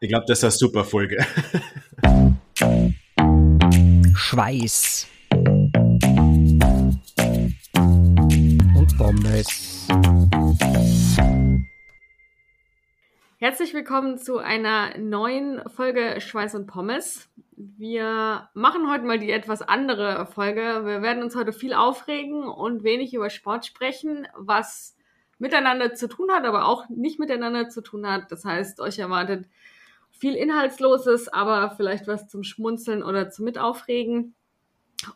Ich glaube, das ist eine super Folge. Schweiß. Und Pommes. Herzlich willkommen zu einer neuen Folge Schweiß und Pommes. Wir machen heute mal die etwas andere Folge. Wir werden uns heute viel aufregen und wenig über Sport sprechen, was miteinander zu tun hat, aber auch nicht miteinander zu tun hat. Das heißt, euch erwartet viel Inhaltsloses, aber vielleicht was zum Schmunzeln oder zum Mitaufregen.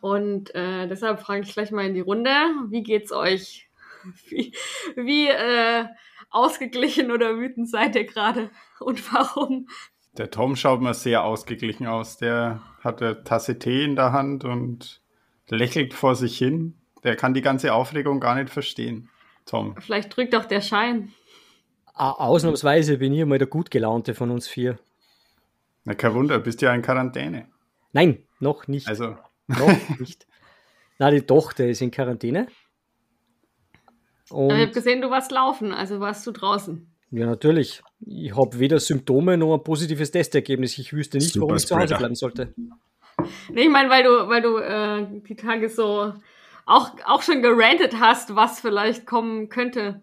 Und äh, deshalb frage ich gleich mal in die Runde, wie geht's euch? Wie, wie äh, ausgeglichen oder wütend seid ihr gerade und warum? Der Tom schaut mal sehr ausgeglichen aus. Der hat eine Tasse Tee in der Hand und lächelt vor sich hin. Der kann die ganze Aufregung gar nicht verstehen. Tom. Vielleicht drückt auch der Schein. Ausnahmsweise bin ich mal der gut gelaunte von uns vier. Na, kein Wunder, bist ja in Quarantäne. Nein, noch nicht. Also. Noch nicht. Na, die Tochter ist in Quarantäne. Und ich habe gesehen, du warst laufen, also warst du draußen. Ja, natürlich. Ich habe weder Symptome noch ein positives Testergebnis. Ich wüsste nicht, Super warum ich zu Hause bleiben sollte. Nee, ich meine, weil du, weil du äh, die Tage so auch, auch schon gerantet hast, was vielleicht kommen könnte.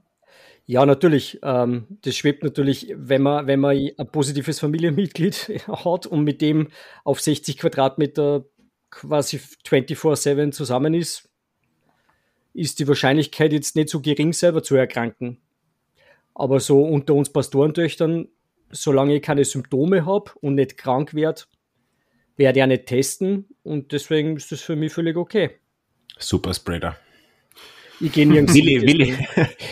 Ja, natürlich. Ähm, das schwebt natürlich, wenn man, wenn man ein positives Familienmitglied hat und mit dem auf 60 Quadratmeter quasi 24-7 zusammen ist, ist die Wahrscheinlichkeit jetzt nicht so gering, selber zu erkranken. Aber so unter uns Pastorentöchtern, solange ich keine Symptome habe und nicht krank werde, werde ich auch nicht testen und deswegen ist das für mich völlig okay. Super Spreader. Ich gehe nirgends Willi, Willi,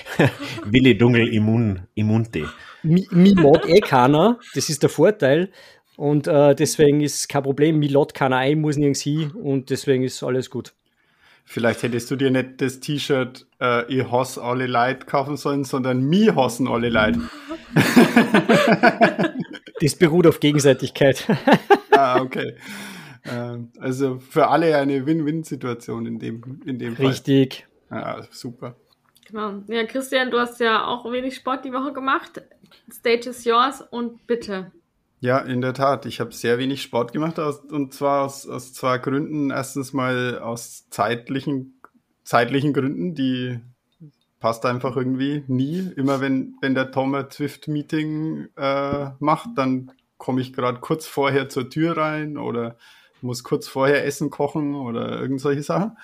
Willi Dungel Immun, Immunte. Mich mag eh keiner, das ist der Vorteil. Und äh, deswegen ist kein Problem. Mich lädt keiner ein, muss nirgends hin und deswegen ist alles gut. Vielleicht hättest du dir nicht das T-Shirt äh, Ich hasse alle Leute kaufen sollen, sondern Mi hassen alle Leute. das beruht auf Gegenseitigkeit. ah, okay. Ähm, also für alle eine Win-Win-Situation in dem, in dem Fall. Richtig. Ja, super. Genau. Ja, Christian, du hast ja auch wenig Sport die Woche gemacht. Stage is yours und bitte. Ja, in der Tat. Ich habe sehr wenig Sport gemacht aus, und zwar aus, aus zwei Gründen. Erstens mal aus zeitlichen, zeitlichen Gründen, die passt einfach irgendwie nie. Immer wenn, wenn der Tom ein Zwift-Meeting äh, macht, dann komme ich gerade kurz vorher zur Tür rein oder muss kurz vorher Essen kochen oder irgend solche Sachen.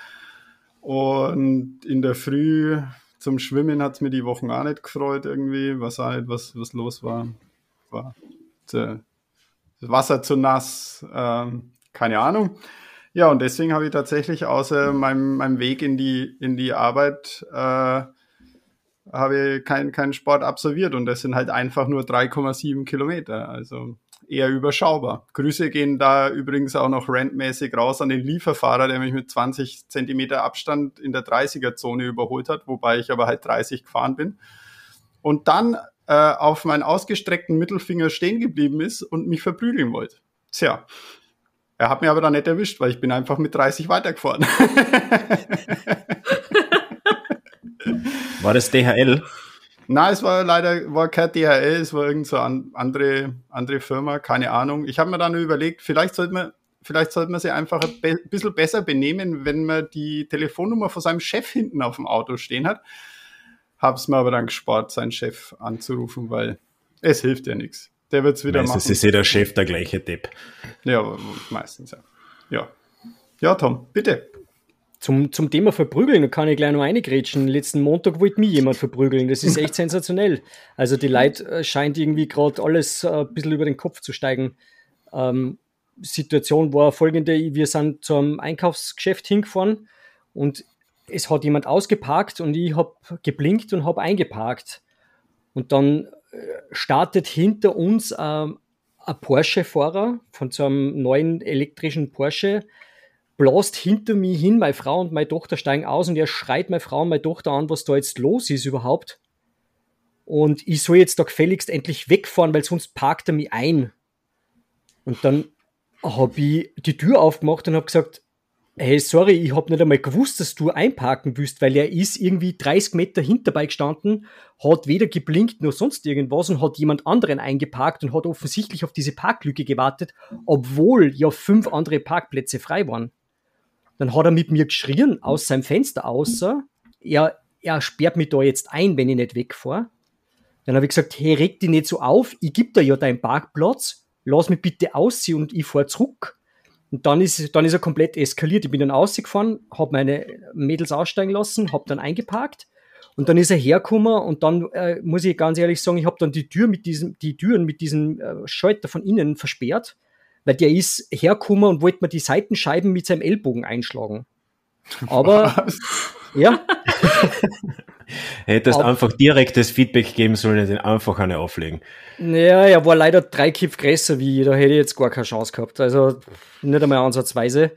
Und in der Früh zum Schwimmen hat es mir die Wochen auch nicht gefreut irgendwie, was nicht, was, was los war. War das Wasser zu nass, ähm, keine Ahnung. Ja, und deswegen habe ich tatsächlich außer meinem, meinem Weg in die, in die Arbeit äh, keinen kein Sport absolviert und das sind halt einfach nur 3,7 Kilometer. Also eher überschaubar. Grüße gehen da übrigens auch noch randmäßig raus an den Lieferfahrer, der mich mit 20 Zentimeter Abstand in der 30er-Zone überholt hat, wobei ich aber halt 30 gefahren bin. Und dann äh, auf meinen ausgestreckten Mittelfinger stehen geblieben ist und mich verprügeln wollte. Tja, er hat mir aber dann nicht erwischt, weil ich bin einfach mit 30 weitergefahren. War das DHL? Na, es war leider war kein DHL, es war irgendeine so an, andere, andere Firma, keine Ahnung. Ich habe mir dann überlegt, vielleicht sollte man, vielleicht sollte man sich einfach ein be bisschen besser benehmen, wenn man die Telefonnummer von seinem Chef hinten auf dem Auto stehen hat. Hab's mir aber dann gespart, seinen Chef anzurufen, weil es hilft ja nichts. Der wird's wieder meistens machen. ist ja der Chef der gleiche Depp. Ja, meistens ja. Ja, ja Tom, bitte. Zum, zum Thema Verprügeln kann ich gleich noch reingrätschen. Letzten Montag wollte mich jemand verprügeln. Das ist echt sensationell. Also die Leute äh, scheint irgendwie gerade alles äh, ein bisschen über den Kopf zu steigen. Ähm, Situation war folgende, wir sind zum Einkaufsgeschäft hingefahren und es hat jemand ausgeparkt und ich habe geblinkt und habe eingeparkt. Und dann äh, startet hinter uns äh, ein Porsche-Fahrer von so einem neuen elektrischen Porsche blast hinter mir hin, meine Frau und meine Tochter steigen aus und er schreit meine Frau und meine Tochter an, was da jetzt los ist überhaupt. Und ich soll jetzt da gefälligst endlich wegfahren, weil sonst parkt er mich ein. Und dann habe ich die Tür aufgemacht und habe gesagt, hey, sorry, ich hab nicht einmal gewusst, dass du einparken willst, weil er ist irgendwie 30 Meter hinterbei gestanden, hat weder geblinkt noch sonst irgendwas und hat jemand anderen eingeparkt und hat offensichtlich auf diese Parklücke gewartet, obwohl ja fünf andere Parkplätze frei waren. Dann hat er mit mir geschrien aus seinem Fenster außer, er, er sperrt mich da jetzt ein, wenn ich nicht wegfahre. Dann habe ich gesagt, hey, reg dich nicht so auf, ich gebe dir ja deinen Parkplatz, lass mich bitte ausziehen und ich fahr zurück. Und dann ist, dann ist er komplett eskaliert. Ich bin dann ausgefahren, habe meine Mädels aussteigen lassen, habe dann eingeparkt und dann ist er hergekommen und dann äh, muss ich ganz ehrlich sagen, ich habe dann die Tür mit diesem, die Türen mit diesem äh, Schalter von innen versperrt, weil der ist hergekommen und wollte mir die Seitenscheiben mit seinem Ellbogen einschlagen. Aber ja. Hättest einfach direktes Feedback geben sollen und den einfach eine auflegen. Ja, er war leider drei Kipf größer wie ich, da hätte ich jetzt gar keine Chance gehabt. Also nicht einmal ansatzweise.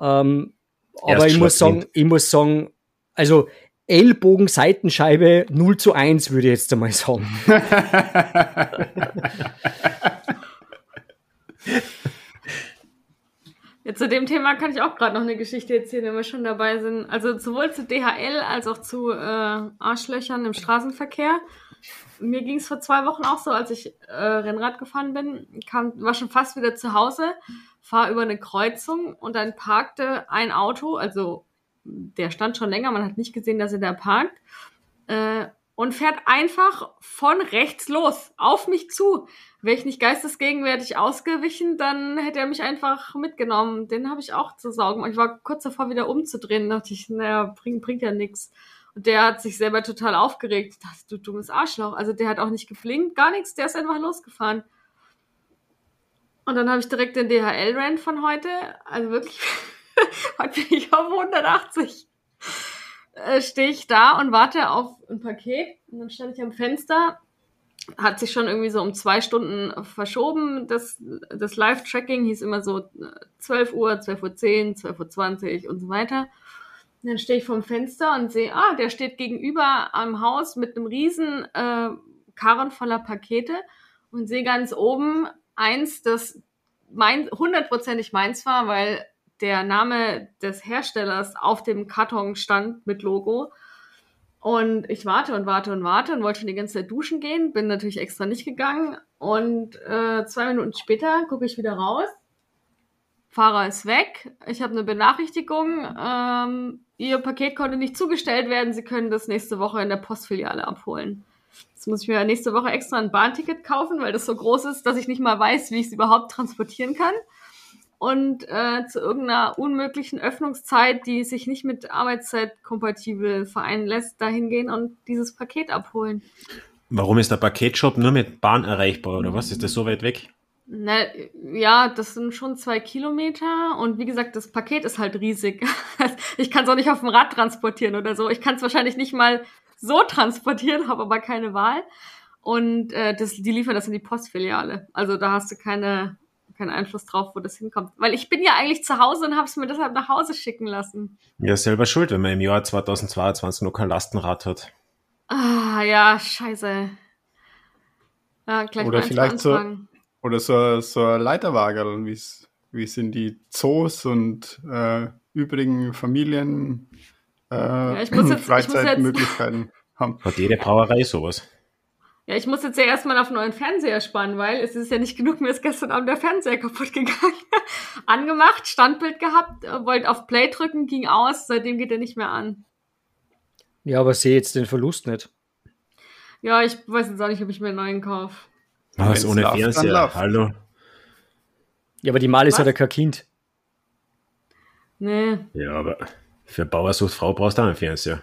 Ähm, aber ich muss sagen, ich muss sagen, also Ellbogen, Seitenscheibe 0 zu 1 würde ich jetzt einmal sagen. Ja, zu dem Thema kann ich auch gerade noch eine Geschichte erzählen, wenn wir schon dabei sind. Also sowohl zu DHL als auch zu äh, Arschlöchern im Straßenverkehr. Mir ging es vor zwei Wochen auch so, als ich äh, Rennrad gefahren bin, kam, war schon fast wieder zu Hause, fahre über eine Kreuzung und dann parkte ein Auto, also der stand schon länger, man hat nicht gesehen, dass er da parkt, äh, und fährt einfach von rechts los, auf mich zu. Wäre ich nicht geistesgegenwärtig ausgewichen, dann hätte er mich einfach mitgenommen. Den habe ich auch zu saugen. Ich war kurz davor, wieder umzudrehen. Da dachte ich, naja, bringt, bringt ja nichts. Und der hat sich selber total aufgeregt. Das du dummes Arschloch. Also der hat auch nicht geblinkt, gar nichts. Der ist einfach losgefahren. Und dann habe ich direkt den DHL-Rand von heute. Also wirklich, heute bin ich auf 180 äh, stehe ich da und warte auf ein Paket. Und dann stand ich am Fenster. Hat sich schon irgendwie so um zwei Stunden verschoben. Das, das Live-Tracking hieß immer so 12 äh, Uhr, 12.10 Uhr, 12.20 Uhr und so weiter. Und dann stehe ich vorm Fenster und sehe, ah, der steht gegenüber am Haus mit einem riesen äh, Karren voller Pakete und sehe ganz oben eins, das mein, hundertprozentig meins war, weil der Name des Herstellers auf dem Karton stand mit Logo. Und ich warte und warte und warte und wollte schon die ganze Zeit duschen gehen, bin natürlich extra nicht gegangen. Und äh, zwei Minuten später gucke ich wieder raus. Fahrer ist weg. Ich habe eine Benachrichtigung. Ähm, Ihr Paket konnte nicht zugestellt werden. Sie können das nächste Woche in der Postfiliale abholen. Jetzt muss ich mir nächste Woche extra ein Bahnticket kaufen, weil das so groß ist, dass ich nicht mal weiß, wie ich es überhaupt transportieren kann und äh, zu irgendeiner unmöglichen Öffnungszeit, die sich nicht mit Arbeitszeit kompatibel vereinen lässt, dahin gehen und dieses Paket abholen. Warum ist der Paketshop nur mit Bahn erreichbar oder was? Ist das so weit weg? Na, ja, das sind schon zwei Kilometer und wie gesagt, das Paket ist halt riesig. ich kann es auch nicht auf dem Rad transportieren oder so. Ich kann es wahrscheinlich nicht mal so transportieren, habe aber keine Wahl. Und äh, das, die liefern das in die Postfiliale. Also da hast du keine keinen Einfluss drauf, wo das hinkommt. Weil ich bin ja eigentlich zu Hause und habe es mir deshalb nach Hause schicken lassen. Ja, selber schuld, wenn man im Jahr 2022 noch kein Lastenrad hat. Ah, ja, scheiße. Ja, gleich oder vielleicht so, oder so, so ein Leiterwagen, wie es in die Zoos und äh, übrigen Familien äh, ja, ich muss jetzt, Freizeitmöglichkeiten ich muss jetzt, haben. Hat jede Brauerei sowas. Ja, ich muss jetzt ja erstmal auf einen neuen Fernseher spannen, weil es ist ja nicht genug, mir ist gestern Abend der Fernseher kaputt gegangen. Angemacht, Standbild gehabt, äh, wollte auf Play drücken, ging aus, seitdem geht er nicht mehr an. Ja, aber sehe jetzt den Verlust nicht. Ja, ich weiß jetzt auch nicht, ob ich mir einen neuen kaufe. Was, ohne Fernseher? Hallo? Ja, aber die Mal ist ja kein Kind. Nee. Ja, aber für Bauersucht Frau brauchst du auch einen Fernseher.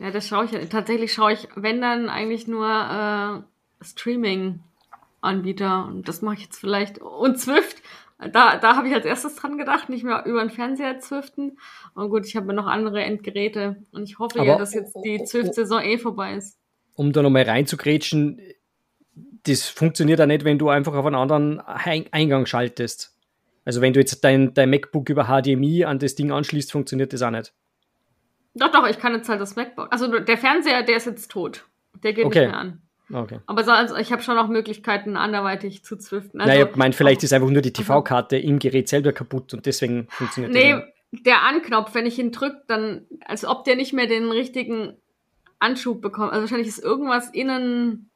Ja, das schaue ich. Tatsächlich schaue ich, wenn dann eigentlich nur äh, Streaming-Anbieter. Und das mache ich jetzt vielleicht. Und Zwift. Da, da habe ich als erstes dran gedacht, nicht mehr über den Fernseher zwiften. Und gut, ich habe noch andere Endgeräte. Und ich hoffe Aber, ja, dass jetzt die Zwift-Saison eh vorbei ist. Um da nochmal reinzugrätschen, das funktioniert ja nicht, wenn du einfach auf einen anderen Eingang schaltest. Also wenn du jetzt dein, dein MacBook über HDMI an das Ding anschließt, funktioniert das auch nicht. Doch, doch, ich kann jetzt halt das MacBook. Also der Fernseher, der ist jetzt tot. Der geht okay. nicht mehr an. Okay. Aber so, also ich habe schon auch Möglichkeiten, anderweitig zu zwiften. Also, naja, ich meine, vielleicht ist einfach nur die TV-Karte im Gerät selber kaputt und deswegen funktioniert nee, das. Nee, der Anknopf, wenn ich ihn drücke, dann, als ob der nicht mehr den richtigen Anschub bekommt. Also wahrscheinlich ist irgendwas innen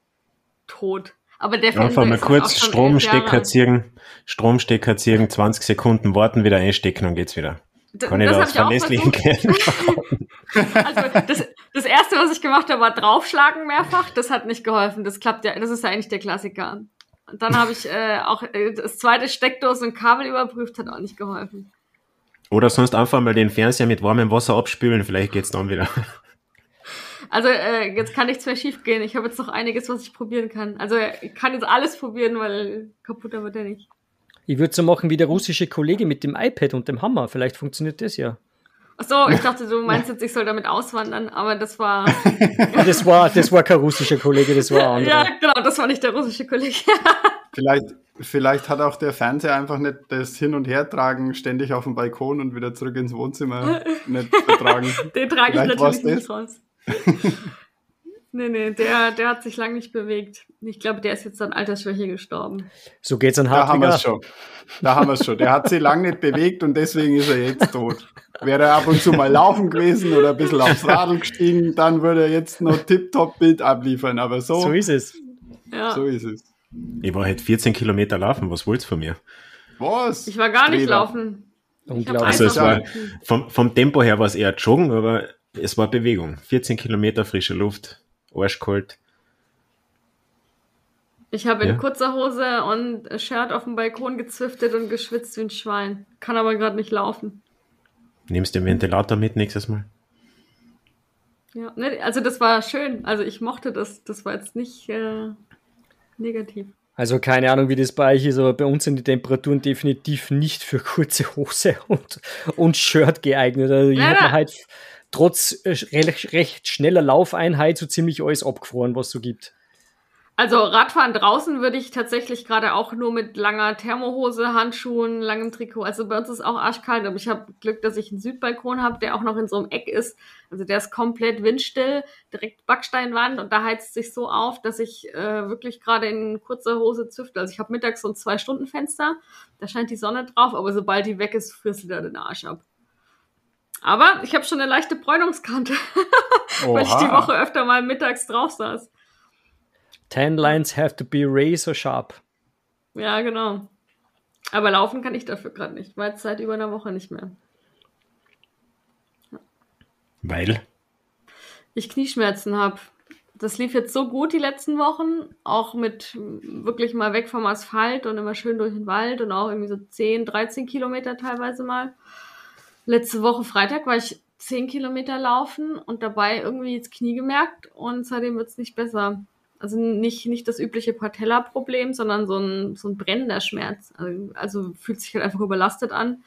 tot. Aber der Einfach mal kurz Stromstecker ziehen, Stromstecker ziehen, 20 Sekunden warten, wieder einstecken und geht's wieder. Kann ich das, das aus verlässlichen Quellen Also das, das erste, was ich gemacht habe, war draufschlagen mehrfach. Das hat nicht geholfen. Das klappt ja, das ist ja eigentlich der Klassiker. Und dann habe ich äh, auch äh, das zweite Steckdose und Kabel überprüft, hat auch nicht geholfen. Oder sonst einfach mal den Fernseher mit warmem Wasser abspülen, vielleicht geht's dann wieder. Also äh, jetzt kann nichts mehr schief gehen. Ich habe jetzt noch einiges, was ich probieren kann. Also ich kann jetzt alles probieren, weil kaputter wird er nicht. Ich würde so machen wie der russische Kollege mit dem iPad und dem Hammer. Vielleicht funktioniert das ja. Achso, ich dachte, du meinst jetzt, ich soll damit auswandern, aber das war. das war, das war kein russischer Kollege, das war andere. Ja, genau, das war nicht der russische Kollege. vielleicht, vielleicht hat auch der Fernseher einfach nicht das Hin- und Hertragen ständig auf dem Balkon und wieder zurück ins Wohnzimmer nicht vertragen. Den trage ich natürlich nicht raus. Nee, nee, der, der hat sich lange nicht bewegt. Ich glaube, der ist jetzt an Altersschwäche gestorben. So geht's an Hartwiger. Da haben wir es schon. Da haben wir es schon. Der hat sich lange nicht bewegt und deswegen ist er jetzt tot. Wäre er ab und zu mal laufen gewesen oder ein bisschen aufs Radl gestiegen, dann würde er jetzt noch tipptopp Bild abliefern. Aber so, so ist es. Ja. So ist es. Ich war halt 14 Kilometer laufen. Was wollt's von mir? Was? Ich war gar nicht laufen. Unglaublich. Also es war, vom, vom Tempo her war es eher Joggen, aber es war Bewegung. 14 Kilometer frische Luft arschkalt. Ich habe in ja. kurzer Hose und Shirt auf dem Balkon gezwiftet und geschwitzt wie ein Schwein. Kann aber gerade nicht laufen. Nimmst du den Ventilator mit nächstes Mal? Ja, ne, also das war schön. Also ich mochte das. Das war jetzt nicht äh, negativ. Also keine Ahnung, wie das bei euch ist, aber bei uns sind die Temperaturen definitiv nicht für kurze Hose und, und Shirt geeignet. Also ich habe halt trotz äh, recht, recht schneller Laufeinheit so ziemlich alles abgefroren, was es so gibt. Also Radfahren draußen würde ich tatsächlich gerade auch nur mit langer Thermohose, Handschuhen, langem Trikot. Also bei uns ist auch arschkalt, aber ich habe Glück, dass ich einen Südbalkon habe, der auch noch in so einem Eck ist. Also der ist komplett windstill, direkt Backsteinwand und da heizt sich so auf, dass ich äh, wirklich gerade in kurzer Hose züfte. Also ich habe mittags so ein Zwei-Stunden-Fenster, da scheint die Sonne drauf, aber sobald die weg ist, frisst da den Arsch ab. Aber ich habe schon eine leichte Bräunungskante, weil ich die Woche öfter mal mittags drauf saß. Ten lines have to be razor sharp. Ja, genau. Aber laufen kann ich dafür gerade nicht, weil es seit über einer Woche nicht mehr. Weil? Ich Knieschmerzen habe. Das lief jetzt so gut die letzten Wochen, auch mit wirklich mal weg vom Asphalt und immer schön durch den Wald und auch irgendwie so 10, 13 Kilometer teilweise mal letzte Woche Freitag war ich zehn Kilometer laufen und dabei irgendwie ins Knie gemerkt und seitdem wird es nicht besser. Also nicht, nicht das übliche Patella-Problem, sondern so ein, so ein brennender Schmerz. Also, also fühlt sich halt einfach überlastet an.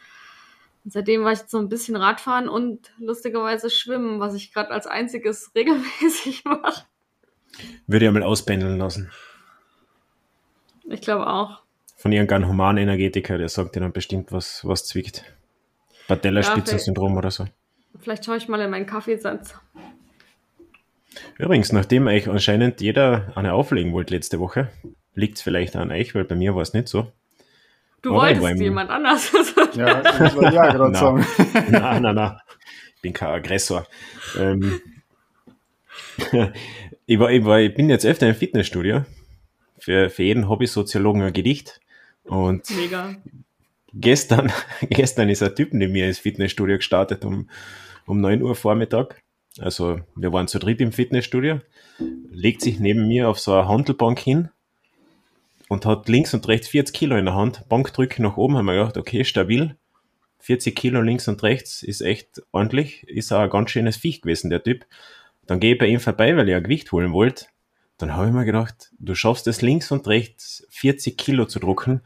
Und seitdem war ich jetzt so ein bisschen Radfahren und lustigerweise schwimmen, was ich gerade als einziges regelmäßig mache. Würde ja mal auspendeln lassen. Ich glaube auch. Von irgendeinem Humanenergetiker, der sagt dir dann bestimmt, was, was zwickt. Patellaspitzensyndrom ja, oder so. Vielleicht schaue ich mal in meinen Kaffeesatz. Übrigens, nachdem euch anscheinend jeder eine auflegen wollte letzte Woche, liegt es vielleicht an euch, weil bei mir war es nicht so. Du Aber wolltest jemand anders. ja, das war ja gerade sagen. Nein, nein, nein. Ich bin kein Aggressor. Ähm, ich, war, ich, war, ich bin jetzt öfter im Fitnessstudio. Für, für jeden Hobby-Soziologen ein Gedicht. Und Mega gestern, gestern ist ein Typ neben mir ins Fitnessstudio gestartet um, um 9 Uhr Vormittag. Also wir waren zu dritt im Fitnessstudio, legt sich neben mir auf so eine Handelbank hin und hat links und rechts 40 Kilo in der Hand. Bankdrücke nach oben, haben wir gedacht, okay, stabil. 40 Kilo links und rechts ist echt ordentlich. Ist auch ein ganz schönes Viech gewesen, der Typ. Dann gehe ich bei ihm vorbei, weil ich ein Gewicht holen wollte. Dann habe ich mir gedacht, du schaffst es links und rechts 40 Kilo zu drucken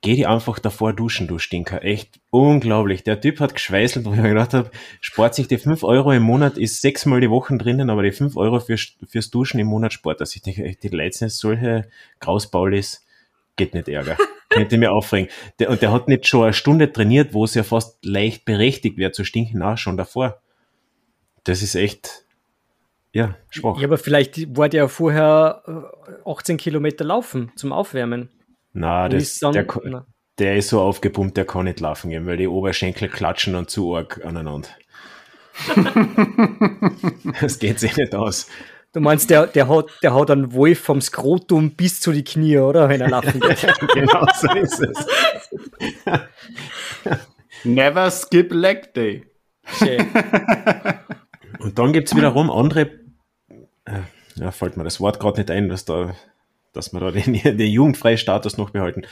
geh die einfach davor duschen, du Stinker. Echt unglaublich. Der Typ hat geschweißelt, wo ich mir gedacht habe, spart sich die 5 Euro im Monat, ist sechsmal die Woche drinnen, aber die 5 Euro fürs, fürs Duschen im Monat spart. Also ich denke, echt, die Leute solche Grausbaulis, geht nicht ärger. Könnte mir aufregen. Der, und der hat nicht schon eine Stunde trainiert, wo es ja fast leicht berechtigt wäre zu stinken, na, schon davor. Das ist echt, ja, schwach. Ja, aber vielleicht war der vorher 18 äh, Kilometer laufen zum Aufwärmen. Na, das, der, der ist so aufgepumpt, der kann nicht laufen gehen, weil die Oberschenkel klatschen dann zu arg aneinander. das geht sich nicht aus. Du meinst, der, der, hat, der hat einen Wolf vom Skrotum bis zu die Knie, oder? Wenn er laufen geht. genau so ist es. Never skip leg day. Schön. Und dann gibt es wiederum andere, äh, ja, fällt mir das Wort gerade nicht ein, dass da, dass wir da den, den jugendfreien Status noch behalten.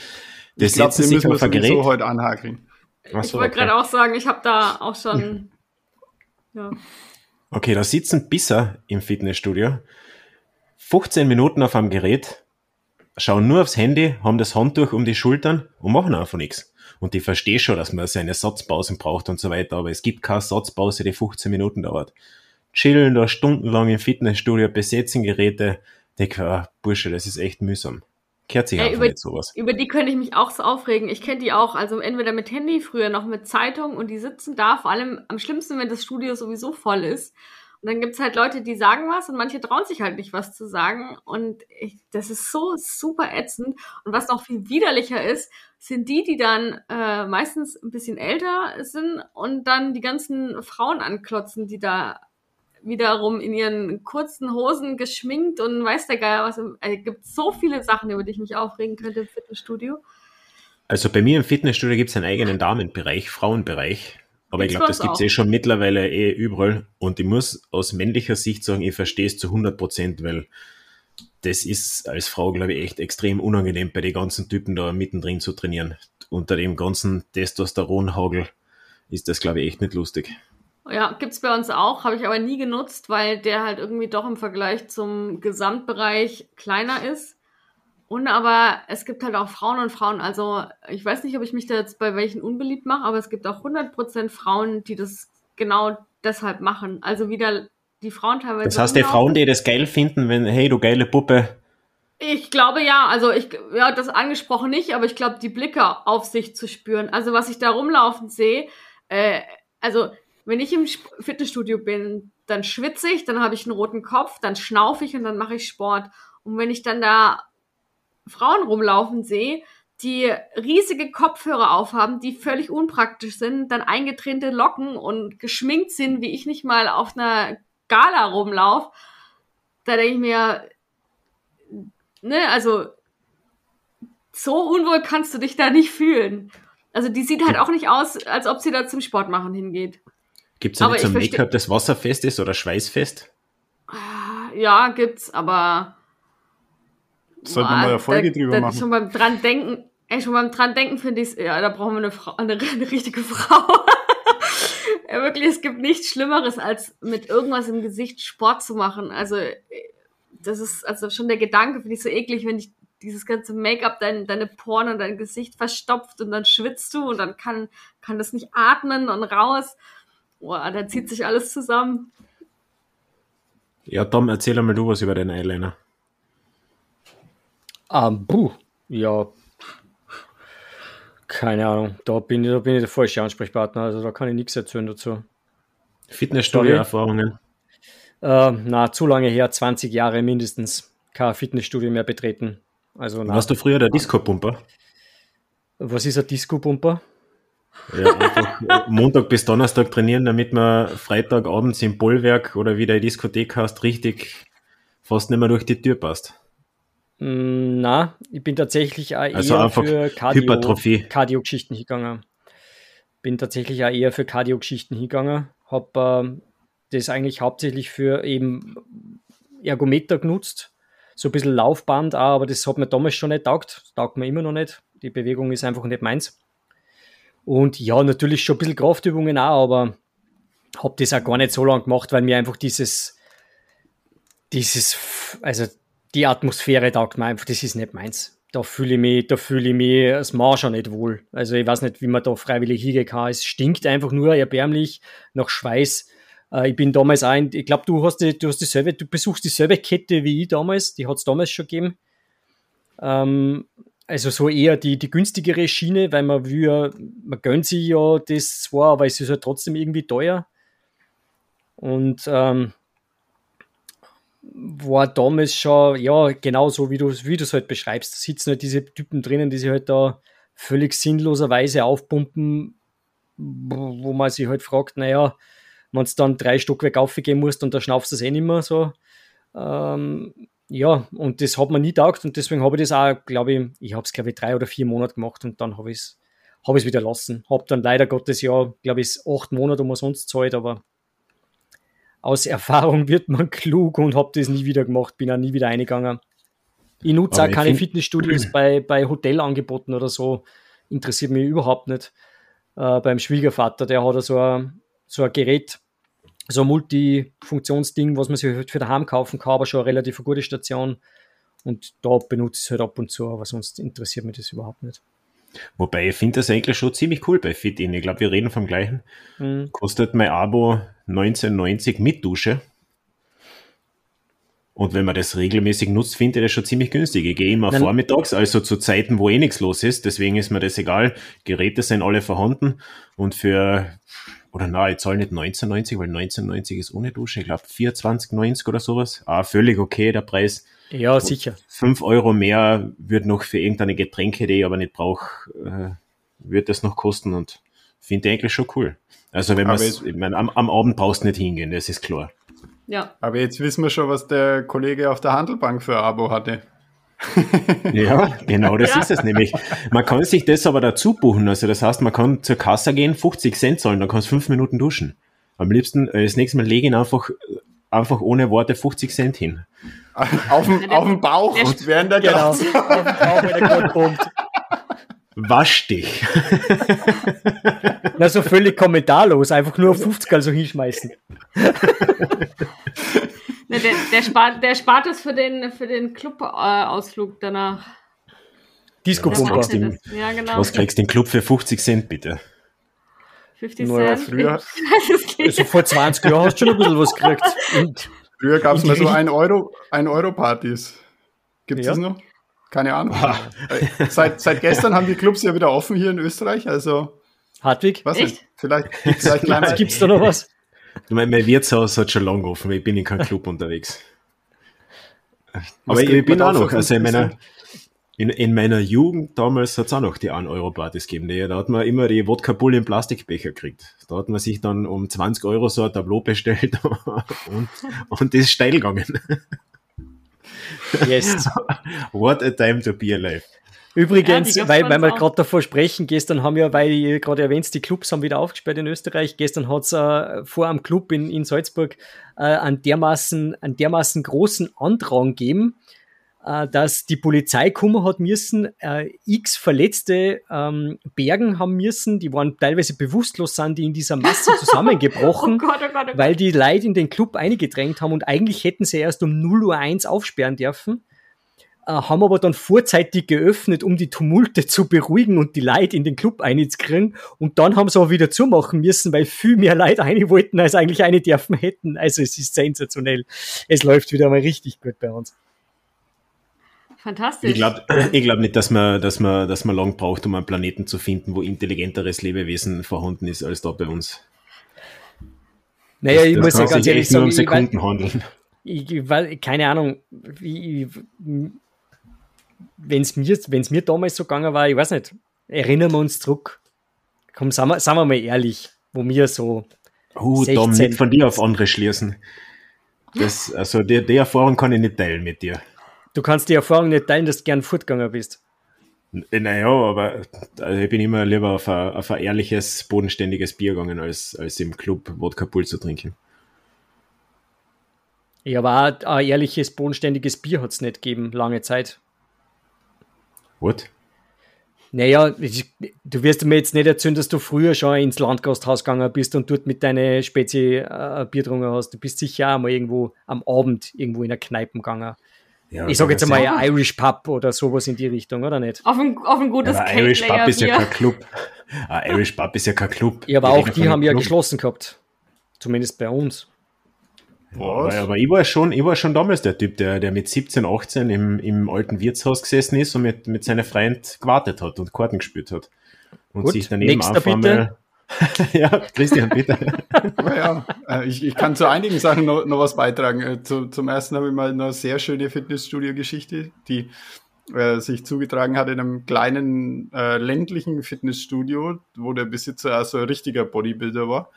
Das ich glaube, wir müssen auf ein Gerät. heute anhakeln. ich wollte okay. gerade auch sagen, ich habe da auch schon. ja. Okay, da sitzen Bisser im Fitnessstudio, 15 Minuten auf einem Gerät, schauen nur aufs Handy, haben das Handtuch um die Schultern und machen einfach nichts. Und ich verstehe schon, dass man seine Satzpausen braucht und so weiter, aber es gibt keine Satzpause, die 15 Minuten dauert. Chillen da stundenlang im Fitnessstudio, besetzen Geräte, denke, ah, Bursche, das ist echt mühsam. Kehrt sich ja, über, nicht sowas. Über die könnte ich mich auch so aufregen. Ich kenne die auch. Also entweder mit Handy, früher noch mit Zeitung und die sitzen da, vor allem am schlimmsten, wenn das Studio sowieso voll ist. Und dann gibt's halt Leute, die sagen was und manche trauen sich halt nicht, was zu sagen. Und ich, das ist so super ätzend. Und was noch viel widerlicher ist, sind die, die dann äh, meistens ein bisschen älter sind und dann die ganzen Frauen anklotzen, die da wiederum in ihren kurzen Hosen geschminkt und weiß der Geier was. Es äh, gibt so viele Sachen, über die ich mich aufregen könnte im Fitnessstudio. Also bei mir im Fitnessstudio gibt es einen eigenen Damenbereich, Frauenbereich. Aber ich glaube, das gibt es eh schon mittlerweile eh überall. Und ich muss aus männlicher Sicht sagen, ich verstehe es zu 100 Prozent, weil das ist als Frau, glaube ich, echt extrem unangenehm, bei den ganzen Typen da mittendrin zu trainieren. Unter dem ganzen Testosteronhagel ist das, glaube ich, echt nicht lustig. Ja, gibt's bei uns auch, habe ich aber nie genutzt, weil der halt irgendwie doch im Vergleich zum Gesamtbereich kleiner ist. Und aber es gibt halt auch Frauen und Frauen. Also ich weiß nicht, ob ich mich da jetzt bei welchen unbeliebt mache, aber es gibt auch 100% Frauen, die das genau deshalb machen. Also wieder die Frauen teilweise. Das heißt, die Frauen, die das geil finden, wenn, hey, du geile Puppe. Ich glaube ja, also ich, ja, das angesprochen nicht, aber ich glaube, die Blicke auf sich zu spüren. Also was ich da rumlaufen sehe, äh, also wenn ich im Fitnessstudio bin, dann schwitze ich, dann habe ich einen roten Kopf, dann schnaufe ich und dann mache ich Sport. Und wenn ich dann da Frauen rumlaufen sehe, die riesige Kopfhörer aufhaben, die völlig unpraktisch sind, dann eingetränte Locken und geschminkt sind, wie ich nicht mal auf einer Gala rumlaufe, da denke ich mir, ne, also so unwohl kannst du dich da nicht fühlen. Also die sieht halt auch nicht aus, als ob sie da zum Sport machen hingeht. Gibt es nicht so ein Make-up, das wasserfest ist oder schweißfest? Ja, gibt's, aber. Sollten wir mal eine Folge da, drüber da, machen. Schon beim dran denken, ey, schon beim dran denken finde ich ja, da brauchen wir eine Frau, eine, eine richtige Frau. ja, wirklich, es gibt nichts Schlimmeres, als mit irgendwas im Gesicht Sport zu machen. Also, das ist, also schon der Gedanke finde ich so eklig, wenn ich dieses ganze Make-up dein, deine Poren und dein Gesicht verstopft und dann schwitzt du und dann kann, kann das nicht atmen und raus. Boah, da zieht sich alles zusammen. Ja, Tom, erzähl einmal du was über den Eyeliner. Um, puh, ja. Keine Ahnung, da bin, ich, da bin ich der falsche Ansprechpartner, also da kann ich nichts erzählen dazu. Fitnessstudio-Erfahrungen? Äh, na, zu lange her, 20 Jahre mindestens. Kein Fitnessstudio mehr betreten. Also, na, Warst du früher der Disco-Pumper? Was ist ein Disco-Pumper? Ja, einfach Montag bis Donnerstag trainieren, damit man Freitagabends im Bollwerk oder wieder in Diskothek hast, richtig fast nicht mehr durch die Tür passt. Mm, na, ich bin tatsächlich auch also eher für Cardio, Cardio-Geschichten hingegangen. Bin tatsächlich auch eher für Cardio-Geschichten hingegangen. Hab äh, das eigentlich hauptsächlich für eben Ergometer genutzt. So ein bisschen Laufband auch, aber das hat mir damals schon nicht taugt. Das taugt mir immer noch nicht. Die Bewegung ist einfach nicht meins. Und ja, natürlich schon ein bisschen Kraftübungen auch, aber habe das auch gar nicht so lange gemacht, weil mir einfach dieses, dieses, also die Atmosphäre taugt mir einfach, das ist nicht meins. Da fühle ich mich, da fühle ich mich als Mann schon nicht wohl. Also ich weiß nicht, wie man da freiwillig hingehen kann. Es stinkt einfach nur erbärmlich nach Schweiß. Äh, ich bin damals ein, ich glaube, du hast die, du hast dieselbe, du besuchst dieselbe Kette wie ich damals, die hat es damals schon gegeben. Ähm, also so eher die, die günstigere Schiene, weil man will, man gönnt sich ja das zwar, aber es ist halt trotzdem irgendwie teuer. Und ähm, war damals schon, ja, genau so, wie du wie es halt beschreibst. Da sitzen halt diese Typen drinnen, die sich halt da völlig sinnloserweise aufpumpen, wo man sich halt fragt, naja, wenn du dann drei Stockwerk aufgehen musst und da schnaufst du es eh nicht mehr so. Ähm, ja, und das hat man nie taugt und deswegen habe ich das auch, glaube ich, ich habe es glaube ich drei oder vier Monate gemacht und dann habe ich es hab wieder lassen. Habe dann leider Gottes Jahr, glaube ich, acht Monate umsonst zahlt, aber aus Erfahrung wird man klug und habe das nie wieder gemacht, bin auch nie wieder eingegangen. Ich nutze aber auch keine Fitnessstudios bei, bei Hotelangeboten oder so. Interessiert mich überhaupt nicht. Äh, beim Schwiegervater, der hat so ein, so ein Gerät, so ein Multifunktionsding, was man sich halt für daheim kaufen kann, aber schon eine relativ gute Station. Und da benutze ich es halt ab und zu, aber sonst interessiert mich das überhaupt nicht. Wobei ich finde das eigentlich schon ziemlich cool bei FitIn. Ich glaube, wir reden vom gleichen. Mhm. Kostet mein Abo 19,90 mit Dusche. Und wenn man das regelmäßig nutzt, finde ich das schon ziemlich günstig. Ich gehe immer Nein. vormittags, also zu Zeiten, wo eh nichts los ist. Deswegen ist mir das egal. Geräte sind alle vorhanden. Und für, oder na, ich zahle nicht 19,90, weil 19,90 ist ohne Dusche. Ich glaube 24,90 oder sowas. Ah, völlig okay, der Preis. Ja, und sicher. 5 Euro mehr wird noch für irgendeine Getränke, die ich aber nicht brauche, äh, wird das noch kosten und finde ich eigentlich schon cool. Also wenn man ich meine, am, am Abend brauchst du nicht hingehen, das ist klar. Ja. Aber jetzt wissen wir schon, was der Kollege auf der Handelbank für ein Abo hatte. Ja, genau, das ja. ist es nämlich. Man kann sich das aber dazu buchen. Also das heißt, man kann zur Kasse gehen, 50 Cent zahlen, dann kannst du fünf Minuten duschen. Am liebsten, äh, das nächste Mal lege ich einfach, einfach ohne Worte 50 Cent hin. Auf dem, auf dem Bauch und während der genau, auf dem Bauch, wenn der kommt. Wasch dich. Na, so völlig kommentarlos, einfach nur auf 50 also hinschmeißen. Ne, der, der, spart, der spart es für den, für den Club-Ausflug äh, danach. Disco-Pumper. Ja, genau. Was kriegst du den Club für 50 Cent, bitte? 50 Cent? Früher. also vor 20 Jahren hast du schon ein bisschen was gekriegt. Und früher gab es mal so 1 Euro, ein Euro Partys. Gibt es ja. das noch? Keine Ahnung. Äh, seit, seit gestern haben die Clubs ja wieder offen hier in Österreich, also. Hartwig? Was Echt? Vielleicht, vielleicht Gibt es da noch was? Mein, mein Wirtshaus hat schon lange offen, ich bin in keinem Club unterwegs. Aber ich, ich bin auch noch, also in meiner, in, in meiner Jugend damals hat es auch noch die 1-Euro-Partys gegeben. Die, da hat man immer die Wodka-Pulle im Plastikbecher gekriegt. Da hat man sich dann um 20 Euro so ein Tableau bestellt und, und das ist steil gegangen. Yes. What a time to be alive. Übrigens, ja, weil, weil wir gerade davor sprechen, gestern haben ja, weil ihr gerade erwähnt, die Clubs haben wieder aufgesperrt in Österreich. Gestern hat es äh, vor am Club in, in Salzburg äh, einen, dermaßen, einen dermaßen großen Andrang gegeben, äh, dass die Polizei kommen hat müssen, äh, x Verletzte ähm, bergen haben müssen, die waren teilweise bewusstlos, sind die in dieser Masse zusammengebrochen, oh Gott, oh Gott, oh Gott. weil die Leute in den Club eingedrängt haben und eigentlich hätten sie erst um 0 Uhr 1 aufsperren dürfen. Äh, haben aber dann vorzeitig geöffnet, um die Tumulte zu beruhigen und die Leute in den Club einzukriegen. Und dann haben sie aber wieder zumachen müssen, weil viel mehr Leute eine wollten, als eigentlich eine dürfen hätten. Also es ist sensationell. Es läuft wieder mal richtig gut bei uns. Fantastisch. Ich glaube ich glaub nicht, dass man, dass, man, dass man lang braucht, um einen Planeten zu finden, wo intelligenteres Lebewesen vorhanden ist als da bei uns. Naja, das, ich das muss ja ganz ehrlich sagen, um Sekunden handeln. Ich, weil, keine Ahnung, ich, wenn es mir, wenn's mir damals so gegangen war, ich weiß nicht, erinnern wir uns zurück. Komm, sagen wir, sagen wir mal ehrlich, wo mir so. Oh, Dom, nicht von dir auf andere schließen. Das, also die, die Erfahrung kann ich nicht teilen mit dir. Du kannst die Erfahrung nicht teilen, dass du gern fortgegangen bist. Naja, aber also ich bin immer lieber auf ein, auf ein ehrliches, bodenständiges Bier gegangen, als, als im Club Wodka Pool zu trinken. Ja, aber ein ehrliches, bodenständiges Bier hat es nicht gegeben, lange Zeit. What? Naja, du wirst mir jetzt nicht erzählen, dass du früher schon ins Landgasthaus gegangen bist und dort mit deiner Spezi äh, Bier getrunken hast. Du bist sicher auch mal irgendwo am Abend irgendwo in der Kneipe gegangen. Ja, ich sage jetzt einmal ja Irish Pub oder sowas in die Richtung, oder nicht? Auf ein, auf ein gutes ja, Irish Pub ist ja kein Club. Ah, Irish Pub ist ja kein Club. Ja, aber auch die haben ja geschlossen gehabt. Zumindest bei uns. Was? Aber, aber, ich war schon, ich war schon damals der Typ, der, der mit 17, 18 im, im alten Wirtshaus gesessen ist und mit, mit seiner Freund gewartet hat und Karten gespielt hat. Und Gut, sich daneben einfach bitte. mal. ja, Christian, bitte. ja, äh, ich, ich kann zu einigen Sachen noch, noch was beitragen. Äh, zu, zum ersten habe ich mal eine sehr schöne Fitnessstudio-Geschichte, die äh, sich zugetragen hat in einem kleinen äh, ländlichen Fitnessstudio, wo der Besitzer also ein richtiger Bodybuilder war.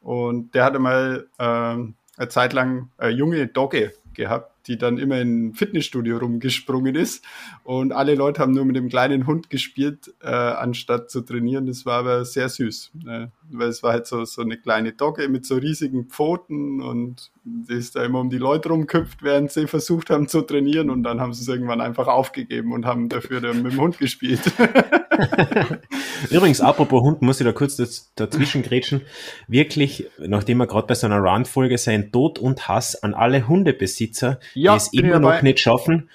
Und der hatte mal äh, eine Zeit lang eine junge Dogge gehabt, die dann immer im Fitnessstudio rumgesprungen ist. Und alle Leute haben nur mit dem kleinen Hund gespielt, äh, anstatt zu trainieren. Das war aber sehr süß. Äh, weil es war halt so, so eine kleine Dogge mit so riesigen Pfoten und die ist da immer um die Leute rumköpft, während sie versucht haben zu trainieren. Und dann haben sie es irgendwann einfach aufgegeben und haben dafür dann mit dem Hund gespielt. Übrigens, apropos Hund, muss ich da kurz dazwischen grätschen. Wirklich, nachdem wir gerade bei so einer Run-Folge sein Tod und Hass an alle Hundebesitzer, ja, die es immer noch nicht schaffen,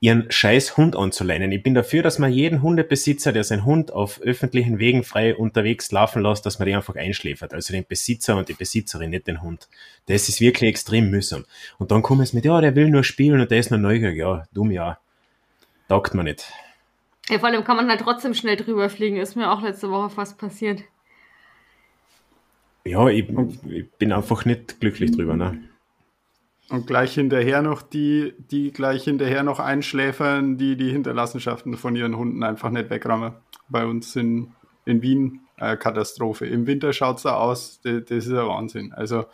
ihren scheiß Hund anzuleinen. Ich bin dafür, dass man jeden Hundebesitzer, der seinen Hund auf öffentlichen Wegen frei unterwegs laufen lässt, dass man den einfach einschläfert. Also den Besitzer und die Besitzerin, nicht den Hund. Das ist wirklich extrem mühsam. Und dann kommen es mit, ja, der will nur spielen und der ist nur neugierig. Ja, dumm, ja. Taugt man nicht. Ja, vor allem kann man halt trotzdem schnell drüber fliegen. Ist mir auch letzte Woche fast passiert. Ja, ich, ich bin einfach nicht glücklich drüber, ne? Und gleich hinterher noch die, die gleich hinterher noch einschläfern, die die Hinterlassenschaften von ihren Hunden einfach nicht wegrammen. Bei uns in, in Wien äh, Katastrophe. Im Winter schaut es da aus, das, ist ein Wahnsinn. Also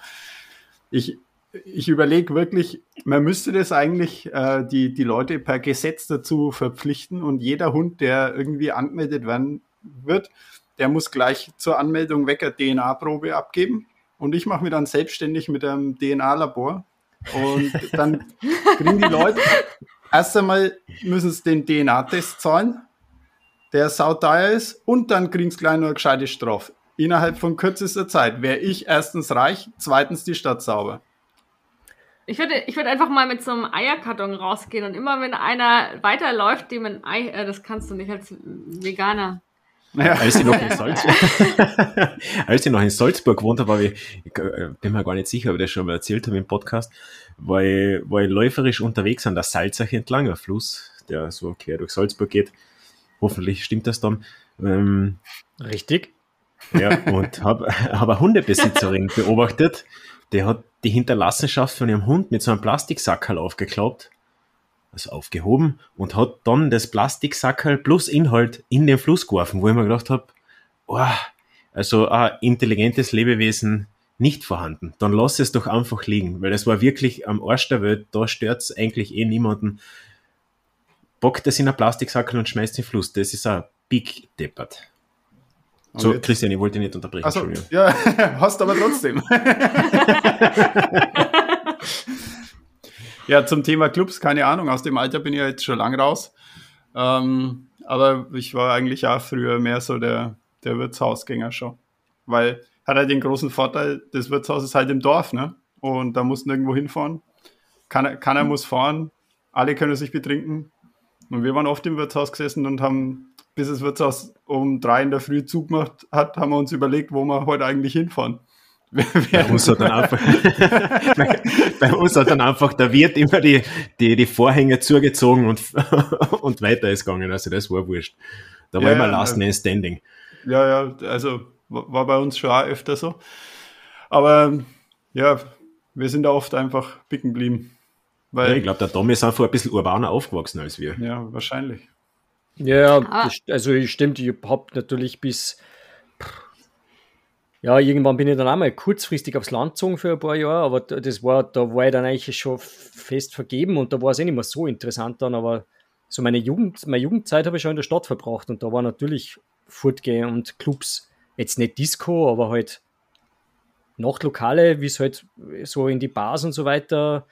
ich, ich überlege wirklich, man müsste das eigentlich äh, die, die Leute per Gesetz dazu verpflichten und jeder Hund, der irgendwie angemeldet werden wird, der muss gleich zur Anmeldung eine DNA-Probe abgeben. Und ich mache mir dann selbstständig mit einem DNA-Labor. Und dann kriegen die Leute, erst einmal müssen sie den DNA-Test zahlen, der sauteuer ist, und dann kriegen sie gleich noch eine gescheite Strafe. Innerhalb von kürzester Zeit wäre ich erstens reich, zweitens die Stadt sauber. Ich würde, ich würde einfach mal mit so einem Eierkarton rausgehen und immer wenn einer weiterläuft, dem ein Ei, äh, das kannst du nicht als Veganer. Naja. Als ich noch in Salzburg, als ich noch in Salzburg gewohnt habe, ich, ich äh, bin mir gar nicht sicher, ob ich das schon mal erzählt habe im Podcast, war ich, war ich läuferisch unterwegs an der Salzach entlang, ein Fluss, der so quer durch Salzburg geht. Hoffentlich stimmt das dann. Ähm, Richtig. Ja, und habe hab eine Hundebesitzerin beobachtet, der hat die Hinterlassenschaft von ihrem Hund mit so einem Plastiksackerl aufgeklappt, also aufgehoben, und hat dann das Plastiksackerl plus Inhalt in den Fluss geworfen, wo ich mir gedacht habe, oh, also ein intelligentes Lebewesen nicht vorhanden. Dann lass es doch einfach liegen, weil das war wirklich am Arsch der Welt, da stört es eigentlich eh niemanden. Bockt es in ein Plastiksackerl und schmeißt in den Fluss. Das ist ein Big Deppert. So, jetzt? Christian, ich wollte nicht unterbrechen. Also, ja, hast aber trotzdem. ja, zum Thema Clubs, keine Ahnung. Aus dem Alter bin ich ja jetzt schon lang raus. Ähm, aber ich war eigentlich auch früher mehr so der, der Wirtshausgänger schon. Weil hat halt den großen Vorteil, das Wirtshaus ist halt im Dorf, ne? Und da muss nirgendwo hinfahren. Keiner, keiner muss fahren, alle können sich betrinken. Und wir waren oft im Wirtshaus gesessen und haben bis das Wirtshaus um drei in der Früh zugemacht hat, haben wir uns überlegt, wo wir heute eigentlich hinfahren. Bei uns, hat dann einfach, bei uns hat dann einfach der Wirt immer die, die, die Vorhänge zugezogen und, und weiter ist gegangen. Also das war wurscht. Da war ja, immer Last Man Standing. Ja, ja, also war bei uns schon auch öfter so. Aber ja, wir sind da oft einfach picken geblieben. Weil, ja, ich glaube, der Tom ist einfach ein bisschen urbaner aufgewachsen als wir. Ja, wahrscheinlich. Ja, ah. also stimmt, ich habe natürlich bis, ja, irgendwann bin ich dann auch mal kurzfristig aufs Land gezogen für ein paar Jahre, aber das war, da war ich dann eigentlich schon fest vergeben und da war es eh nicht mehr so interessant dann, aber so meine Jugend, meine Jugendzeit habe ich schon in der Stadt verbracht und da war natürlich Fortgehen und Clubs, jetzt nicht Disco, aber halt Nachtlokale, wie es halt so in die Bars und so weiter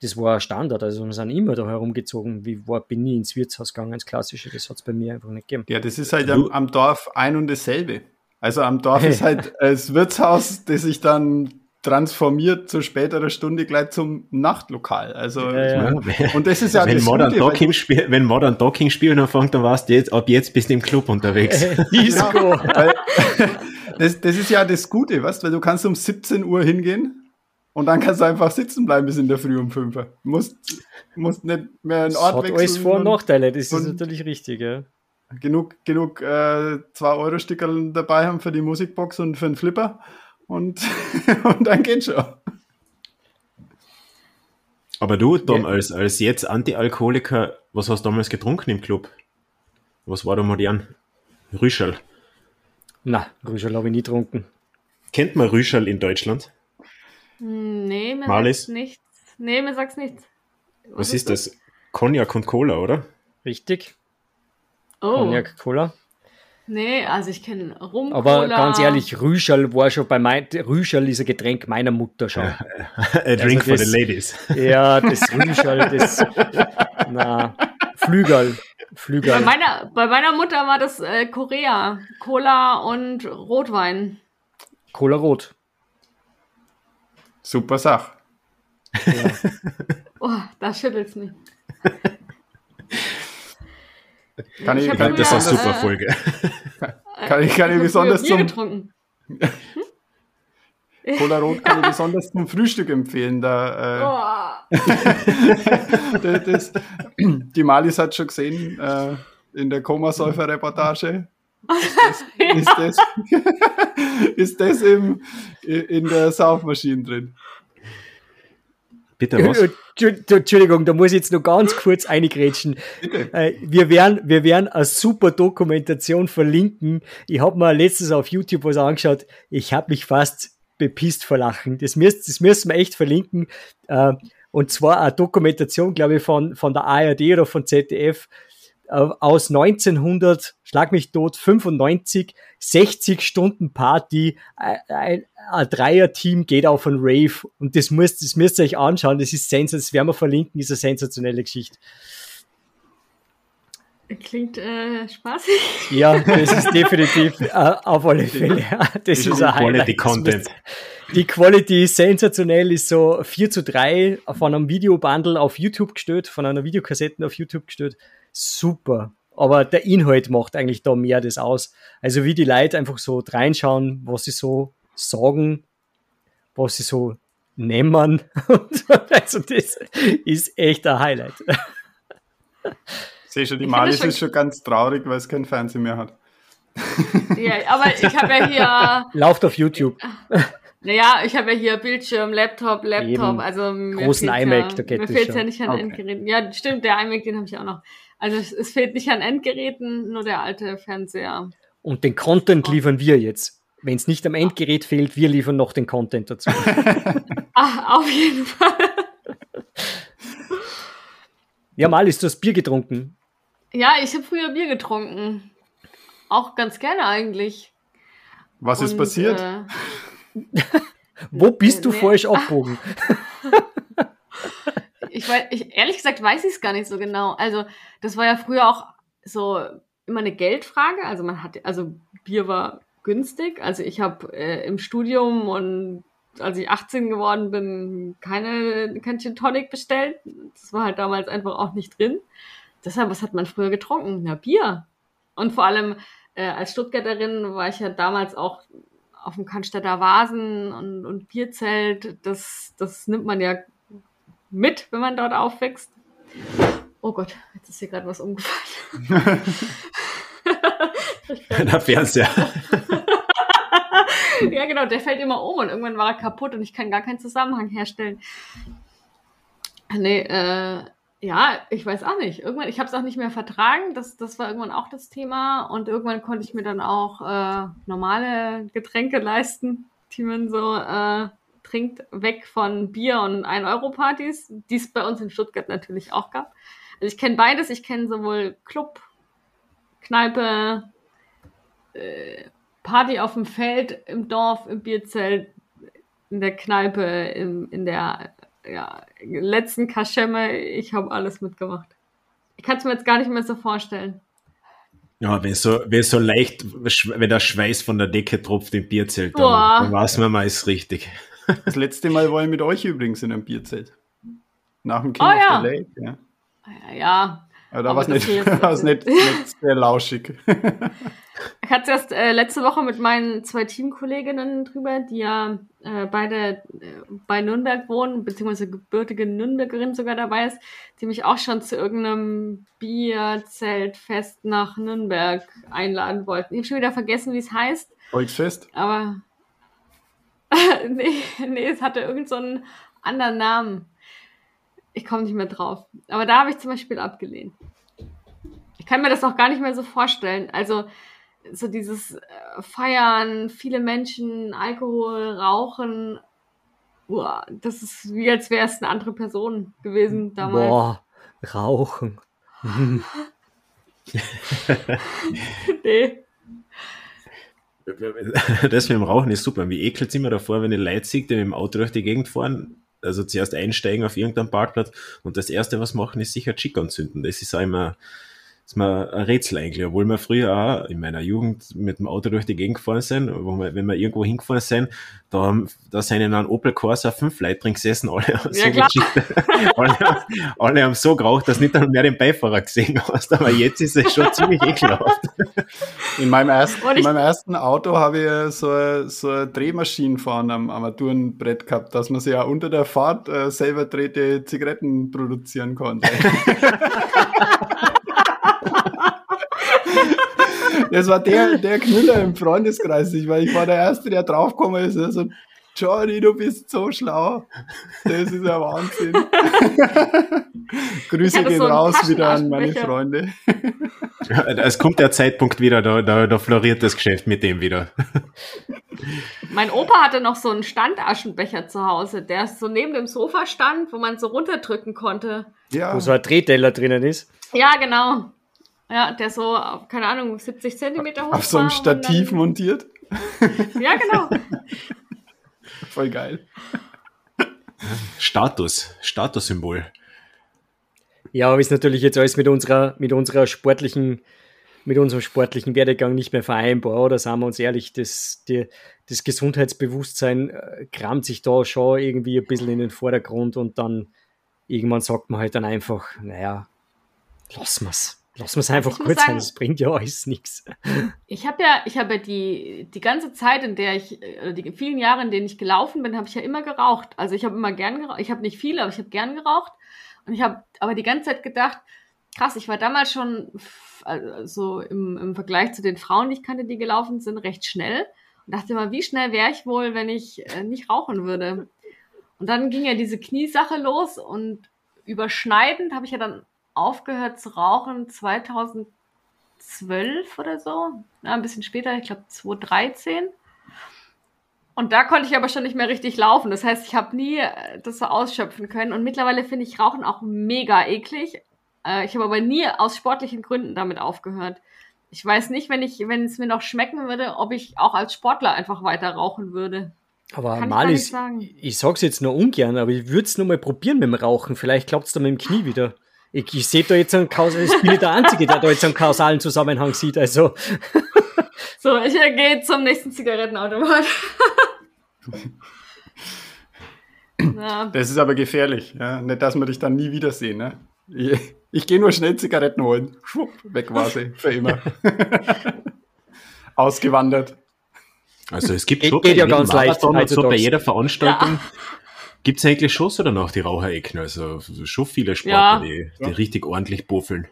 das war Standard. Also wir sind immer da herumgezogen. Wie war, bin nie ins Wirtshaus gegangen, ins Klassische. Das hat es bei mir einfach nicht gegeben. Ja, das ist halt am, am Dorf ein und dasselbe. Also am Dorf ist halt das Wirtshaus, das sich dann transformiert zu späterer Stunde gleich zum Nachtlokal. Also ja, ja. und das ist ja wenn das Modern Gute, Docking spiel, wenn Modern Docking spielen anfängt, dann warst du jetzt ab jetzt bist du im Club unterwegs. Disco. Ja, das, das ist ja das Gute, weißt, weil du kannst um 17 Uhr hingehen und dann kannst du einfach sitzen bleiben bis in der Früh um 5 Uhr. Musst, musst nicht mehr einen Ort das hat alles Vor- und Nachteile, das ist natürlich richtig, ja. Genug, genug äh, 2-Euro-Stickerl dabei haben für die Musikbox und für den Flipper und, und dann geht schon. Aber du, Tom, ja. als, als jetzt Anti-Alkoholiker, was hast du damals getrunken im Club? Was war da modern? Rüschel. Na, Rüschel habe ich nie getrunken. Kennt man Rüschel in Deutschland? Nee, mir Malis? sagt's nichts. Nee, mir sagt's nichts. Was, ist das? Cognac und Cola, oder? Richtig. Oh. Cognac, Cola. Nee, also ich kenne Rum, Aber ganz ehrlich, Rüschel war schon bei mein, Rüschel ist ein Getränk meiner Mutter schon. A drink for das- the ladies. Ja, das Rüschel, das, na, Flügel, Bei Flügel. meiner, bei meiner Mutter war das äh, Korea. Cola und Rotwein. Cola Rot. Super Sache. Oh, da schüttelt's mich. Kann ich, Ich kann ich, Das ist eine super äh, Folge. kann ich, kann ich hab besonders Bier zum getrunken. Cola Rot kann ich besonders zum Frühstück empfehlen. Da, Oh. äh, das, das, die Malis hat schon gesehen äh, in der Komasäufer-Reportage. Ist das, ist das, ist das im, in der Saufmaschine drin? Bitte was? Entschu- Entschuldigung, da muss ich jetzt noch ganz kurz eingrätschen. Äh, Wir werden, wir werden eine super Dokumentation verlinken. Ich habe mir letztens auf YouTube was angeschaut. Ich habe mich fast bepisst vor Lachen. Das müsst, das müssen wir echt verlinken. Äh, Und zwar eine Dokumentation, glaube ich, von, von der ARD oder von ZDF äh, aus 1900, schlag mich tot, 95, 60 Stunden Party, ein, ein, ein Dreier-Team geht auf ein Rave und das müsst, das müsst ihr euch anschauen, das ist sensationell, das werden wir verlinken, ist eine sensationelle Geschichte. Klingt äh, spaßig. Ja, das ist definitiv äh, auf alle Fälle. Das ist ein Highlight. Quality Content. Die Quality ist sensationell, ist so 4 zu 3 von einem Videobundle auf YouTube gestellt, von einer Videokassette auf YouTube gestellt. Super. Aber der Inhalt macht eigentlich da mehr das aus. Also wie die Leute einfach so reinschauen, was sie so sagen, was sie so nehmen. Also das ist echt ein Highlight. Sehe schon, die Malis schon- ist schon ganz traurig, weil es kein Fernsehen mehr hat. Ja, aber ich habe ja hier, Lauft auf YouTube. naja, ich habe ja hier Bildschirm, Laptop, Laptop, Eben. also mir Großen iMac, ja, da geht mir fehlt ja nicht an Okay. Endgeräten. Ja, stimmt, der iMac, den habe ich auch noch. Also es, es fehlt nicht an Endgeräten, nur der alte Fernseher. Und den Content liefern wir jetzt. Wenn es nicht am Endgerät fehlt, wir liefern noch den Content dazu. Ah, auf jeden Fall. Ja, mal ist das Bier getrunken. Ja, ich habe früher Bier getrunken. Auch ganz gerne eigentlich. Was ist Und, passiert? Äh, Wo bist du Nee. falsch abgebogen? Ich weiß, ich, ehrlich gesagt weiß ich es gar nicht so genau. Also, das war ja früher auch so immer eine Geldfrage. Also man hatte, also Bier war günstig. Also ich habe äh, im Studium und als ich 18 geworden bin, keine, kein Tonic bestellt. Das war halt damals einfach auch nicht drin. Deshalb, was hat man früher getrunken? Na, Bier. Und vor allem äh, als Stuttgarterin war ich ja damals auch auf dem Cannstatter Vasen und, und Bierzelt. Das, das nimmt man ja mit, wenn man dort aufwächst. Oh Gott, jetzt ist hier gerade was umgefallen. Der Fernseher. ja, genau, der fällt immer um und irgendwann war er kaputt und ich kann gar keinen Zusammenhang herstellen. Nee, äh, ja, ich weiß auch nicht. Irgendwann, ich habe es auch nicht mehr vertragen. Das, das war irgendwann auch das Thema. Und irgendwann konnte ich mir dann auch äh, normale Getränke leisten, die man so äh, trinkt, weg von Bier und 1-Euro-Partys, die es bei uns in Stuttgart natürlich auch gab. Also ich kenne beides. Ich kenne sowohl Club, Kneipe, äh, Party auf dem Feld, im Dorf, im Bierzelt, in der Kneipe, im, in der ja, letzten Kaschemme. Ich habe alles mitgemacht. Ich kann es mir jetzt gar nicht mehr so vorstellen. Ja, wenn so, wenn so leicht, wenn der Schweiß von der Decke tropft im Bierzelt, dann, dann weiß man mal, ist richtig. Das letzte Mal war ich mit euch übrigens in einem Bierzelt. Nach dem King Oh of ja. the Lake. Ja. Ja, ja. Aber da war es nicht, nicht, nicht sehr lauschig. Ich hatte erst äh, letzte Woche mit meinen zwei Teamkolleginnen drüber, die ja äh, beide äh, bei Nürnberg wohnen, beziehungsweise gebürtige Nürnbergerin sogar dabei ist, die mich auch schon zu irgendeinem Bierzeltfest nach Nürnberg einladen wollten. Ich habe schon wieder vergessen, wie es heißt, Volksfest? aber nee, nee, es hatte irgend so einen anderen Namen. Ich komme nicht mehr drauf. Aber da habe ich zum Beispiel abgelehnt. Ich kann mir das auch gar nicht mehr so vorstellen. Also so dieses äh, Feiern, viele Menschen, Alkohol, Rauchen, Boah, das ist wie als wäre es eine andere Person gewesen damals. Boah, Rauchen. nee. Das mit dem Rauchen ist super. Wie ekelt es immer davor, wenn ich Leute sehe, die mit dem Auto durch die Gegend fahren, also zuerst einsteigen auf irgendeinen Parkplatz und das erste, was machen, ist sicher Chick anzünden. Das ist auch immer, ist mir ein Rätsel eigentlich, obwohl wir früher auch in meiner Jugend mit dem Auto durch die Gegend gefahren sind, wo wir, wenn wir irgendwo hingefahren sind, da, da sind in einem Opel Corsa fünf Leute drin gesessen, alle haben so ja, alle, alle, haben so geraucht, dass nicht mehr den Beifahrer gesehen hast, aber jetzt ist es schon ziemlich ekelhaft. In meinem ersten, in meinem ersten Auto habe ich so, so eine Drehmaschine fahren am Armaturenbrett gehabt, dass man sich ja unter der Fahrt äh, selber drehte Zigaretten produzieren konnte. das war der, der Knüller im Freundeskreis. Ich, weil ich war der Erste, der draufgekommen ist. Also, Johnny, du bist so schlau. Das ist ja Wahnsinn. Grüße gehen so raus wieder an meine Freunde. es kommt der Zeitpunkt wieder, da, da, da floriert das Geschäft mit dem wieder. Mein Opa hatte noch so einen Standaschenbecher zu Hause, der so neben dem Sofa stand, wo man so runterdrücken konnte. Ja. Wo so ein Drehteller drinnen ist. Ja, genau. Ja, der so, keine Ahnung, 70 Zentimeter hoch Auf so einem Stativ dann, montiert? ja, genau. Voll geil. Status, Statussymbol. Ja, aber ist natürlich jetzt alles mit unserer, mit unserer sportlichen, mit unserem sportlichen Werdegang nicht mehr vereinbar, oder sagen wir uns ehrlich, das, die, das Gesundheitsbewusstsein äh, kramt sich da schon irgendwie ein bisschen in den Vordergrund und dann irgendwann sagt man halt dann einfach, naja, lassen wir's. Lass uns einfach kurz sagen, sein, das bringt ja alles nichts. Ich habe ja, ich habe ja die, die ganze Zeit, in der ich, äh, die vielen Jahre, in denen ich gelaufen bin, habe ich ja immer geraucht. Also ich habe immer gern geraucht. Ich habe nicht viel, aber ich habe gern geraucht. Und ich habe aber die ganze Zeit gedacht, krass, ich war damals schon also im, im Vergleich zu den Frauen, die ich kannte, die gelaufen sind, recht schnell. Und dachte immer, wie schnell wäre ich wohl, wenn ich äh, nicht rauchen würde. Und dann ging ja diese Kniesache los und überschneidend habe ich ja dann aufgehört zu rauchen 2012 oder so. Ja, ein bisschen später, ich glaube 2013. Und da konnte ich aber schon nicht mehr richtig laufen. Das heißt, ich habe nie äh, das so ausschöpfen können. Und mittlerweile finde ich Rauchen auch mega eklig. Äh, ich habe aber nie aus sportlichen Gründen damit aufgehört. Ich weiß nicht, wenn ich, wenn es mir noch schmecken würde, ob ich auch als Sportler einfach weiter rauchen würde. Aber Kann Malis, ich, ich sag's jetzt nur ungern, aber ich würde es nur mal probieren mit dem Rauchen. Vielleicht klappt es da mit dem Knie wieder. Ich, ich sehe da jetzt einen kausalen, ich bin nicht der Einzige, der da jetzt einen kausalen Zusammenhang sieht, also. So, ich gehe zum nächsten Zigarettenautomat. Das ist aber gefährlich, ja? nicht, dass wir dich dann nie wiedersehen. Ne? Ich, ich gehe nur schnell Zigaretten holen. Schwupp, weg war sie, für immer. Ausgewandert. Also es gibt schon geht, geht ja ganz leicht, so bei jeder Veranstaltung ja. Gibt es eigentlich Schuss oder noch die Raucherecken? Also schon viele Sportler, ja. die, die ja. richtig ordentlich buffeln.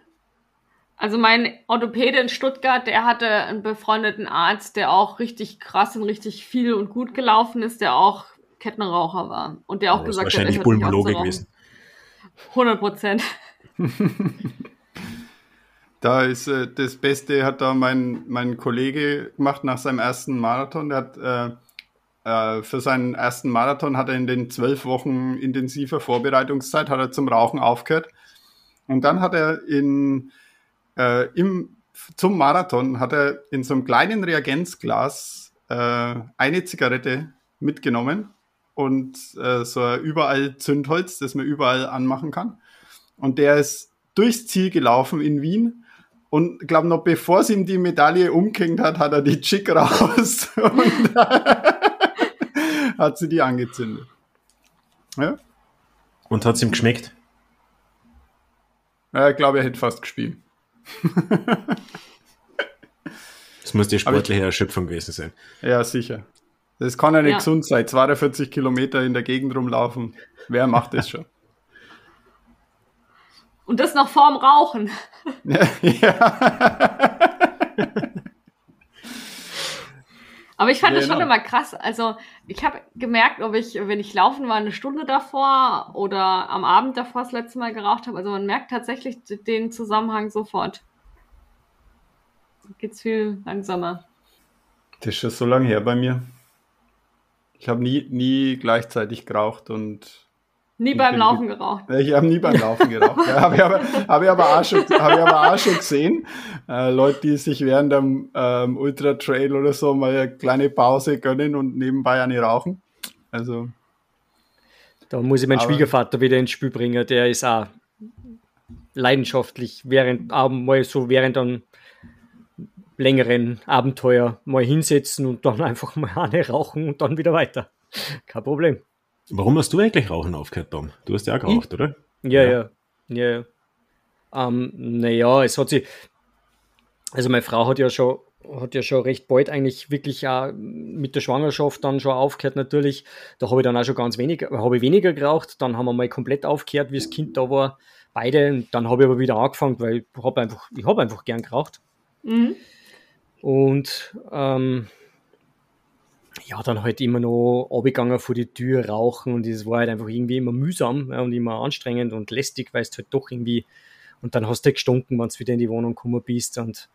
Also mein Orthopäde in Stuttgart, der hatte einen befreundeten Arzt, der auch richtig krass und richtig viel und gut gelaufen ist, der auch Kettenraucher war. Und der auch oh, gesagt hat, wahrscheinlich hat, Pulmologe gewesen. 100 Prozent. da ist äh, das Beste, hat da mein, mein Kollege gemacht nach seinem ersten Marathon. Der hat äh, äh, für seinen ersten Marathon hat er in den zwölf Wochen intensiver Vorbereitungszeit hat er zum Rauchen aufgehört. Und dann hat er in, äh, im, zum Marathon hat er in so einem kleinen Reagenzglas äh, eine Zigarette mitgenommen und äh, so überall Zündholz, das man überall anmachen kann. Und der ist durchs Ziel gelaufen in Wien und glaube noch bevor sie ihm die Medaille umgehängt hat, hat er die Chick raus und hat sie die angezündet. Ja? Und hat es ihm geschmeckt? Ja, ich glaube, er hätte fast gespielt. das muss die sportliche ich, Erschöpfung gewesen sein. Ja, sicher. Das kann ja nicht ja. gesund sein. 42 Kilometer in der Gegend rumlaufen. Wer macht das schon? Und das noch vorm Rauchen. ja. ja. Aber ich fand Ja, das schon genau. immer krass. Also ich habe gemerkt, ob ich, wenn ich laufen war, eine Stunde davor oder am Abend davor das letzte Mal geraucht habe. Also man merkt tatsächlich den Zusammenhang sofort. Geht's viel langsamer. Das ist schon so lange her bei mir. Ich habe nie, nie gleichzeitig geraucht und Nie beim Laufen geraucht. ich habe nie beim Laufen geraucht. Ja, habe ich, aber, hab ich, aber auch schon, hab ich aber auch schon gesehen. Äh, Leute, die sich während dem ähm, Ultra Trail oder so mal eine kleine Pause gönnen und nebenbei eine rauchen. Also, Da muss ich meinen Aber- Schwiegervater wieder ins Spiel bringen. Der ist auch leidenschaftlich während auch mal so während einem längeren Abenteuer mal hinsetzen und dann einfach mal eine rauchen und dann wieder weiter. Kein Problem. Warum hast du eigentlich Rauchen aufgehört, Tom? Du hast ja auch geraucht, oder? Ja, Ja. ja. ja. ja. Ähm, naja, es hat sich. Also meine Frau hat ja schon, hat ja schon recht bald eigentlich wirklich auch mit der Schwangerschaft dann schon aufgehört natürlich. Da habe ich dann auch schon ganz wenig, habe ich weniger geraucht. Dann haben wir mal komplett aufgehört, wie das Kind da war. Beide. Und dann habe ich aber wieder angefangen, weil ich habe einfach, ich habe einfach gern geraucht. Mhm. Und ähm, ja, dann halt immer noch abgegangen vor die Tür rauchen und es war halt einfach irgendwie immer mühsam ja, und immer anstrengend und lästig, weil es halt doch irgendwie und dann hast du halt gestunken, wenn du wieder in die Wohnung gekommen bist und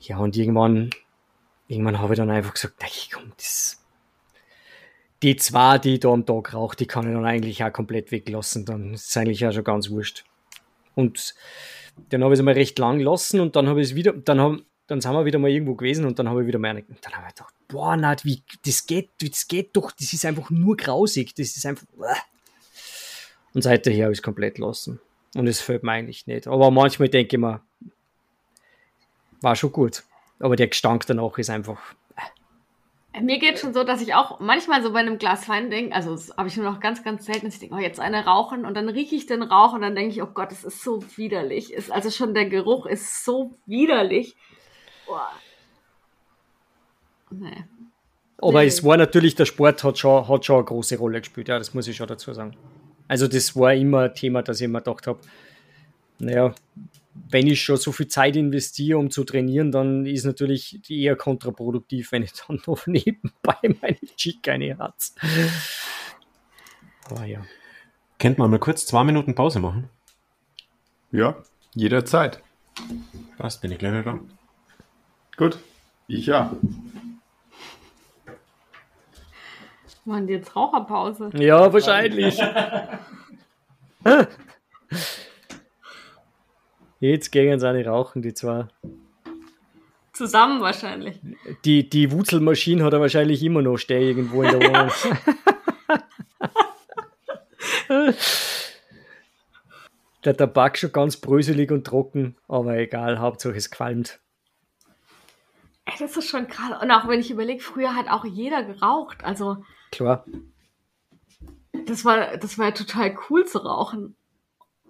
ja, und irgendwann, irgendwann habe ich dann einfach gesagt, ey, komm, das, die zwei, die ich da am Tag rauche, die kann ich dann eigentlich auch komplett weglassen, dann ist es eigentlich auch schon ganz wurscht. Und dann habe ich es mal recht lang gelassen und dann habe ich es wieder, dann haben, dann sind wir wieder mal irgendwo gewesen und dann habe ich wieder meine, dann habe ich gedacht, boah, na, wie, das geht, das geht doch, das ist einfach nur grausig, das ist einfach, uah. und seither habe ich es komplett lassen. Und es fällt mir eigentlich nicht. Aber manchmal denke ich mir, war schon gut. Aber der Gestank danach ist einfach, Mir geht schon so, dass ich auch manchmal so bei einem Glas Wein denke, also das habe ich nur noch ganz, ganz selten, dass ich denke, oh, jetzt eine rauchen und dann rieche ich den Rauch und dann denke ich, oh Gott, das ist so widerlich. Ist, also schon der Geruch ist so widerlich. Boah. Nee. Aber Nee. es war natürlich, der Sport hat schon, hat schon eine große Rolle gespielt, ja, das muss ich schon dazu sagen. Also das war immer ein Thema, dass ich mir gedacht habe, naja, wenn ich schon so viel Zeit investiere, um zu trainieren, dann ist natürlich eher kontraproduktiv, wenn ich dann noch nebenbei meine Chick eine hat. Aber ja. Könnte man mal kurz zwei Minuten Pause machen? ja, jederzeit. Passt, bin ich gleich wieder da. Gut. Ich ja. Machen die jetzt Raucherpause? Ja, wahrscheinlich. Jetzt gehen sie eine rauchen, die zwei. Zusammen wahrscheinlich. Die, die Wutzelmaschine hat er wahrscheinlich immer noch stehen irgendwo in der Wohnung. der Tabak schon ganz bröselig und trocken, aber egal, Hauptsache es qualmt. Das ist schon krass. Und auch wenn ich überlege, früher hat auch jeder geraucht. Also Klar. das war, das war ja total cool zu rauchen.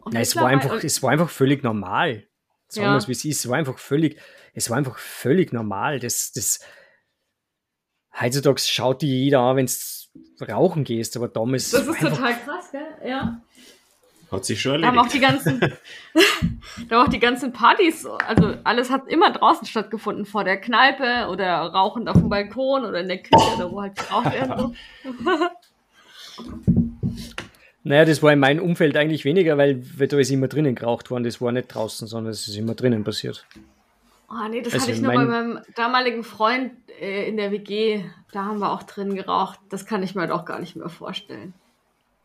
Und Nein, es, war einfach, es war einfach völlig normal. Sagen Ja. wir es, wie es ist. Es war einfach völlig, es war einfach völlig normal. Das, das, heutzutage schaut die jeder an, wenn du rauchen gehst, aber damals. Das ist total krass, gell? Ja. Hat sich schon Da haben auch erledigt. die ganzen, da haben auch die ganzen Partys, also alles hat immer draußen stattgefunden, vor der Kneipe oder rauchend auf dem Balkon oder in der Küche, da wo halt geraucht wird. So. Naja, das war in meinem Umfeld eigentlich weniger, weil, weil da ist immer drinnen geraucht worden. Das war nicht draußen, sondern es ist immer drinnen passiert. Oh nee, das Also hatte ich nur mein- bei meinem damaligen Freund äh, in der WG, da haben wir auch drin geraucht. Das kann ich mir halt auch gar nicht mehr vorstellen.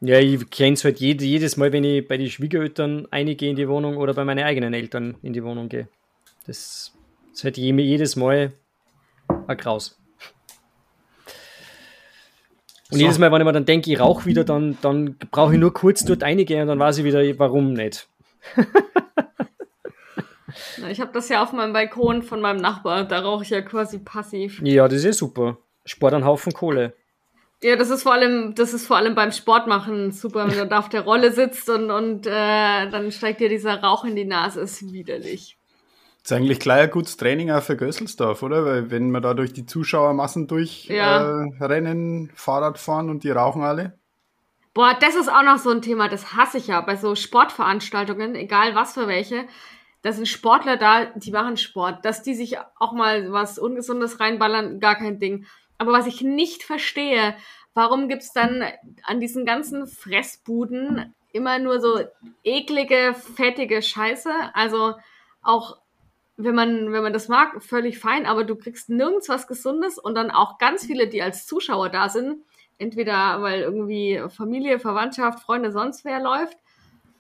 Ja, ich kenne es halt jed jedes Mal, wenn ich bei den Schwiegereltern eingehe in die Wohnung oder bei meinen eigenen Eltern in die Wohnung gehe. Das ist halt je- jedes Mal ein Graus. Und So. jedes Mal, wenn ich mir dann denke, ich rauche wieder, dann, dann brauche ich nur kurz dort reingehen und dann weiß ich wieder, warum nicht. Ich habe das ja auf meinem Balkon von meinem Nachbar, da rauche ich ja quasi passiv. Ja, das ist super. Spart einen Haufen Kohle. Ja, das ist vor allem, das ist vor allem beim Sport machen super, wenn du da auf der Rolle sitzt und, und äh, dann steigt dir dieser Rauch in die Nase, ist widerlich. ist eigentlich gleich ein gutes Training auch für Gösselsdorf, oder? Weil wenn wir da durch die Zuschauermassen durchrennen, Ja. äh, rennen, Fahrrad fahren und die rauchen alle. Boah, das ist auch noch so ein Thema, das hasse ich ja bei so Sportveranstaltungen, egal was für welche. Da sind Sportler da, die machen Sport. Dass die sich auch mal was Ungesundes reinballern, gar kein Ding. Aber was ich nicht verstehe, warum gibt's dann an diesen ganzen Fressbuden immer nur so eklige, fettige Scheiße? Also auch wenn man, wenn man das mag, völlig fein, aber du kriegst nirgends was Gesundes und dann auch ganz viele, die als Zuschauer da sind, entweder weil irgendwie Familie, Verwandtschaft, Freunde, sonst wer läuft.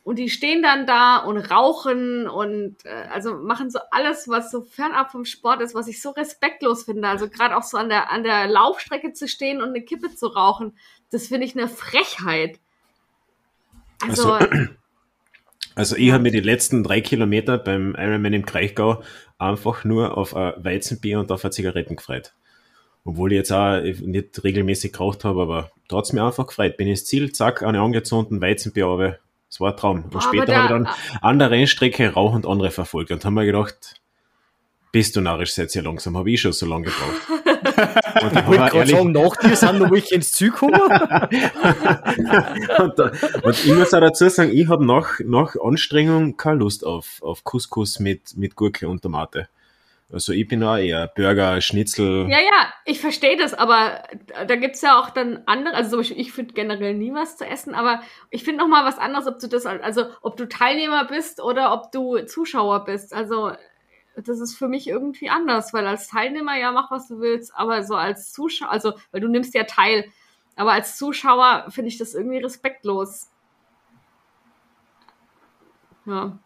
Und die stehen dann da und rauchen und äh, also machen so alles, was so fernab vom Sport ist, was ich so respektlos finde. Also gerade auch so an der, an der Laufstrecke zu stehen und eine Kippe zu rauchen, das finde ich eine Frechheit. Also, Also, also ich habe mir die letzten drei Kilometer beim Ironman im Kraichgau einfach nur auf ein Weizenbier und auf eine Zigaretten gefreut. Obwohl ich jetzt auch nicht regelmäßig geraucht habe, aber da hat's mir einfach gefreut. Bin ins Ziel, zack, eine angezündeten Weizenbier, es war ein Traum. Und Boah, später aber habe ich da- dann an der Rennstrecke rauchend andere verfolgt und haben mir gedacht, bist du narrisch, seid ihr langsam, habe ich schon so lange gebraucht. und ich Ich wollte habe gerade sagen, nach dir sind noch welche ins Ziel gekommen. und, da, und ich muss auch dazu sagen, ich habe nach, nach Anstrengung keine Lust auf, auf Couscous mit, mit Gurke und Tomate. Also ich bin auch eher Burger, Schnitzel. Ja, ja, ich verstehe das, aber da gibt's ja auch dann andere, also zum Beispiel, ich finde generell nie was zu essen, aber ich finde noch mal was anderes, ob du das, also ob du Teilnehmer bist oder ob du Zuschauer bist. Also das ist für mich irgendwie anders, weil als Teilnehmer ja mach was du willst, aber so als Zuschauer, also weil du nimmst ja teil, aber als Zuschauer finde ich das irgendwie respektlos. Ja.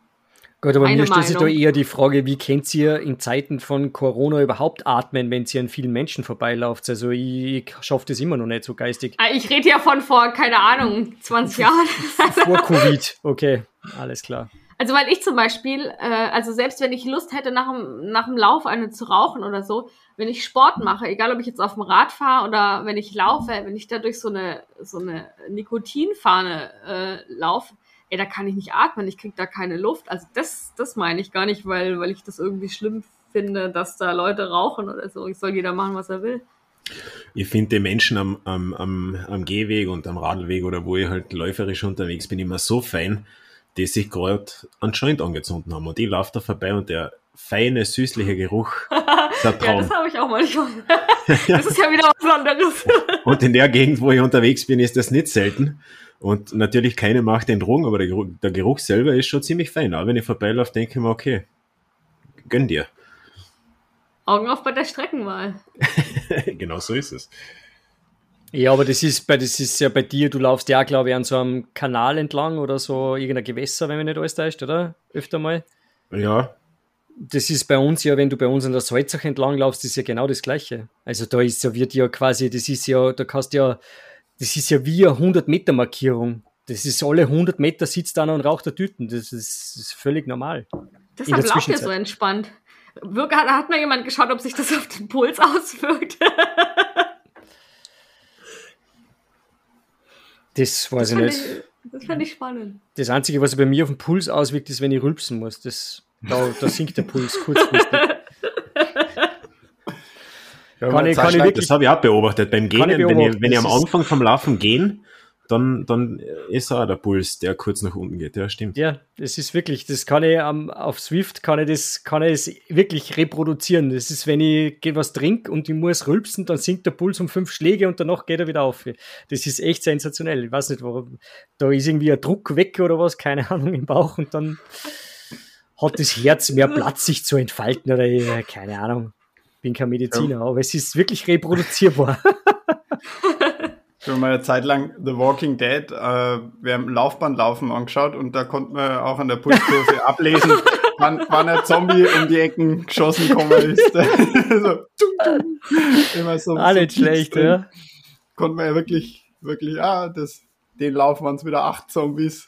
Gut, aber Meine mir stellt sich da eher die Frage, wie könnt ihr in Zeiten von Corona überhaupt atmen, wenn ihr an vielen Menschen vorbeilauft? Also ich, ich schaffe das immer noch nicht so geistig. Ah, Ich rede ja von vor, keine Ahnung, 20 Jahren. Vor Covid, okay, alles klar. Also weil ich zum Beispiel, äh, also selbst wenn ich Lust hätte, nach dem, nach dem Lauf eine zu rauchen oder so, wenn ich Sport mache, egal ob ich jetzt auf dem Rad fahre oder wenn ich laufe, wenn ich da durch so eine, so eine Nikotinfahne äh, laufe, ey, da kann ich nicht atmen, ich krieg da keine Luft. Also das, das meine ich gar nicht, weil, weil ich das irgendwie schlimm finde, dass da Leute rauchen oder so. Ich soll jeder machen, was er will. Ich finde die Menschen am, am, am, am Gehweg und am Radweg oder wo ich halt läuferisch unterwegs bin, immer so fein, die sich gerade anscheinend angezündet haben. Und ich laufe da vorbei und der feine, süßliche Geruch Ja, das habe ich auch manchmal. das ist ja wieder was anderes. Und in der Gegend, wo ich unterwegs bin, ist das nicht selten. Und natürlich keine macht den Drogen, aber der Geruch, der Geruch selber ist schon ziemlich fein. Aber wenn ich vorbeilaufe, denke ich mir, okay, gönn dir. Augen auf bei der Streckenwahl. genau so ist es. Ja, aber das ist, bei, das ist ja bei dir, du laufst ja, glaube ich, an so einem Kanal entlang oder so irgendein Gewässer, wenn mich nicht alles täuscht, oder? Öfter mal. Ja, Das ist bei uns ja, wenn du bei uns an der Salzach entlang laufst, ist ja genau das Gleiche. Also da ist ja, wird ja quasi, das ist ja, da kannst ja, das ist ja wie eine 100 Meter Markierung. Das ist alle 100 Meter sitzt einer und raucht der Tüten. Das ist, das ist völlig normal. Deshalb ihr Zwischenzeit. so entspannt. Wirklich, da hat mal jemand geschaut, ob sich das auf den Puls auswirkt. Das weiß Das ich nicht. ich, das fand ich spannend. Das Einzige, was bei mir auf den Puls auswirkt, ist, wenn ich rülpsen muss. Das, da, da sinkt der Puls kurzfristig. Ja, Kann ich- kann ich wirklich- das habe ich auch beobachtet. Beim Gehen, ich wenn ich, wenn ich am Anfang vom Laufen gehen, dann, dann ist auch der Puls, der kurz nach unten geht. Ja, stimmt. Ja, das ist wirklich, das kann ich am auf Swift, kann ich das, kann ich es wirklich reproduzieren. Das ist, wenn ich was trinke und ich muss rülpsen, dann sinkt der Puls um fünf Schläge und danach geht er wieder auf. Das ist echt sensationell. Ich weiß nicht, warum. Da ist irgendwie ein Druck weg oder was, keine Ahnung, im Bauch und dann hat das Herz mehr Platz, sich zu entfalten oder keine Ahnung. Bin kein Mediziner, aber es ist wirklich reproduzierbar. Ich habe mal eine Zeit lang The Walking Dead äh, während dem Laufbandlaufen angeschaut und da konnte man auch an der Pulskurve ablesen, wann, wann ein Zombie um die Ecken geschossen gekommen ist. so, tum, tum. Immer so, Auch so nicht schlecht, drin. ja. Konnte man ja wirklich, wirklich, ah, das, den laufen waren es wieder acht Zombies.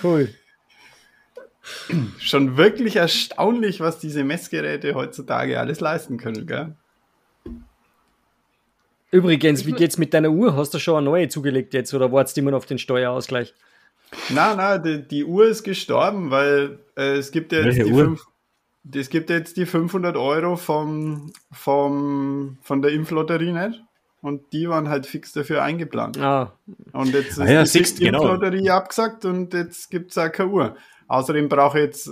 Cool. Schon wirklich erstaunlich, was diese Messgeräte heutzutage alles leisten können, gell? Übrigens, wie geht's mit deiner Uhr? Hast du schon eine neue zugelegt jetzt oder wartest du immer noch auf den Steuerausgleich? Na, na, die, die Uhr ist gestorben, weil äh, es gibt ja jetzt Welche die Uhr? fünf, es gibt ja jetzt die 500 Euro vom, vom, von der Impflotterie nicht. Und die waren halt fix dafür eingeplant. Ah, Und jetzt ist Ah ja, die siehst, genau. Impflotterie abgesagt und jetzt gibt es auch keine Uhr. Außerdem brauche ich jetzt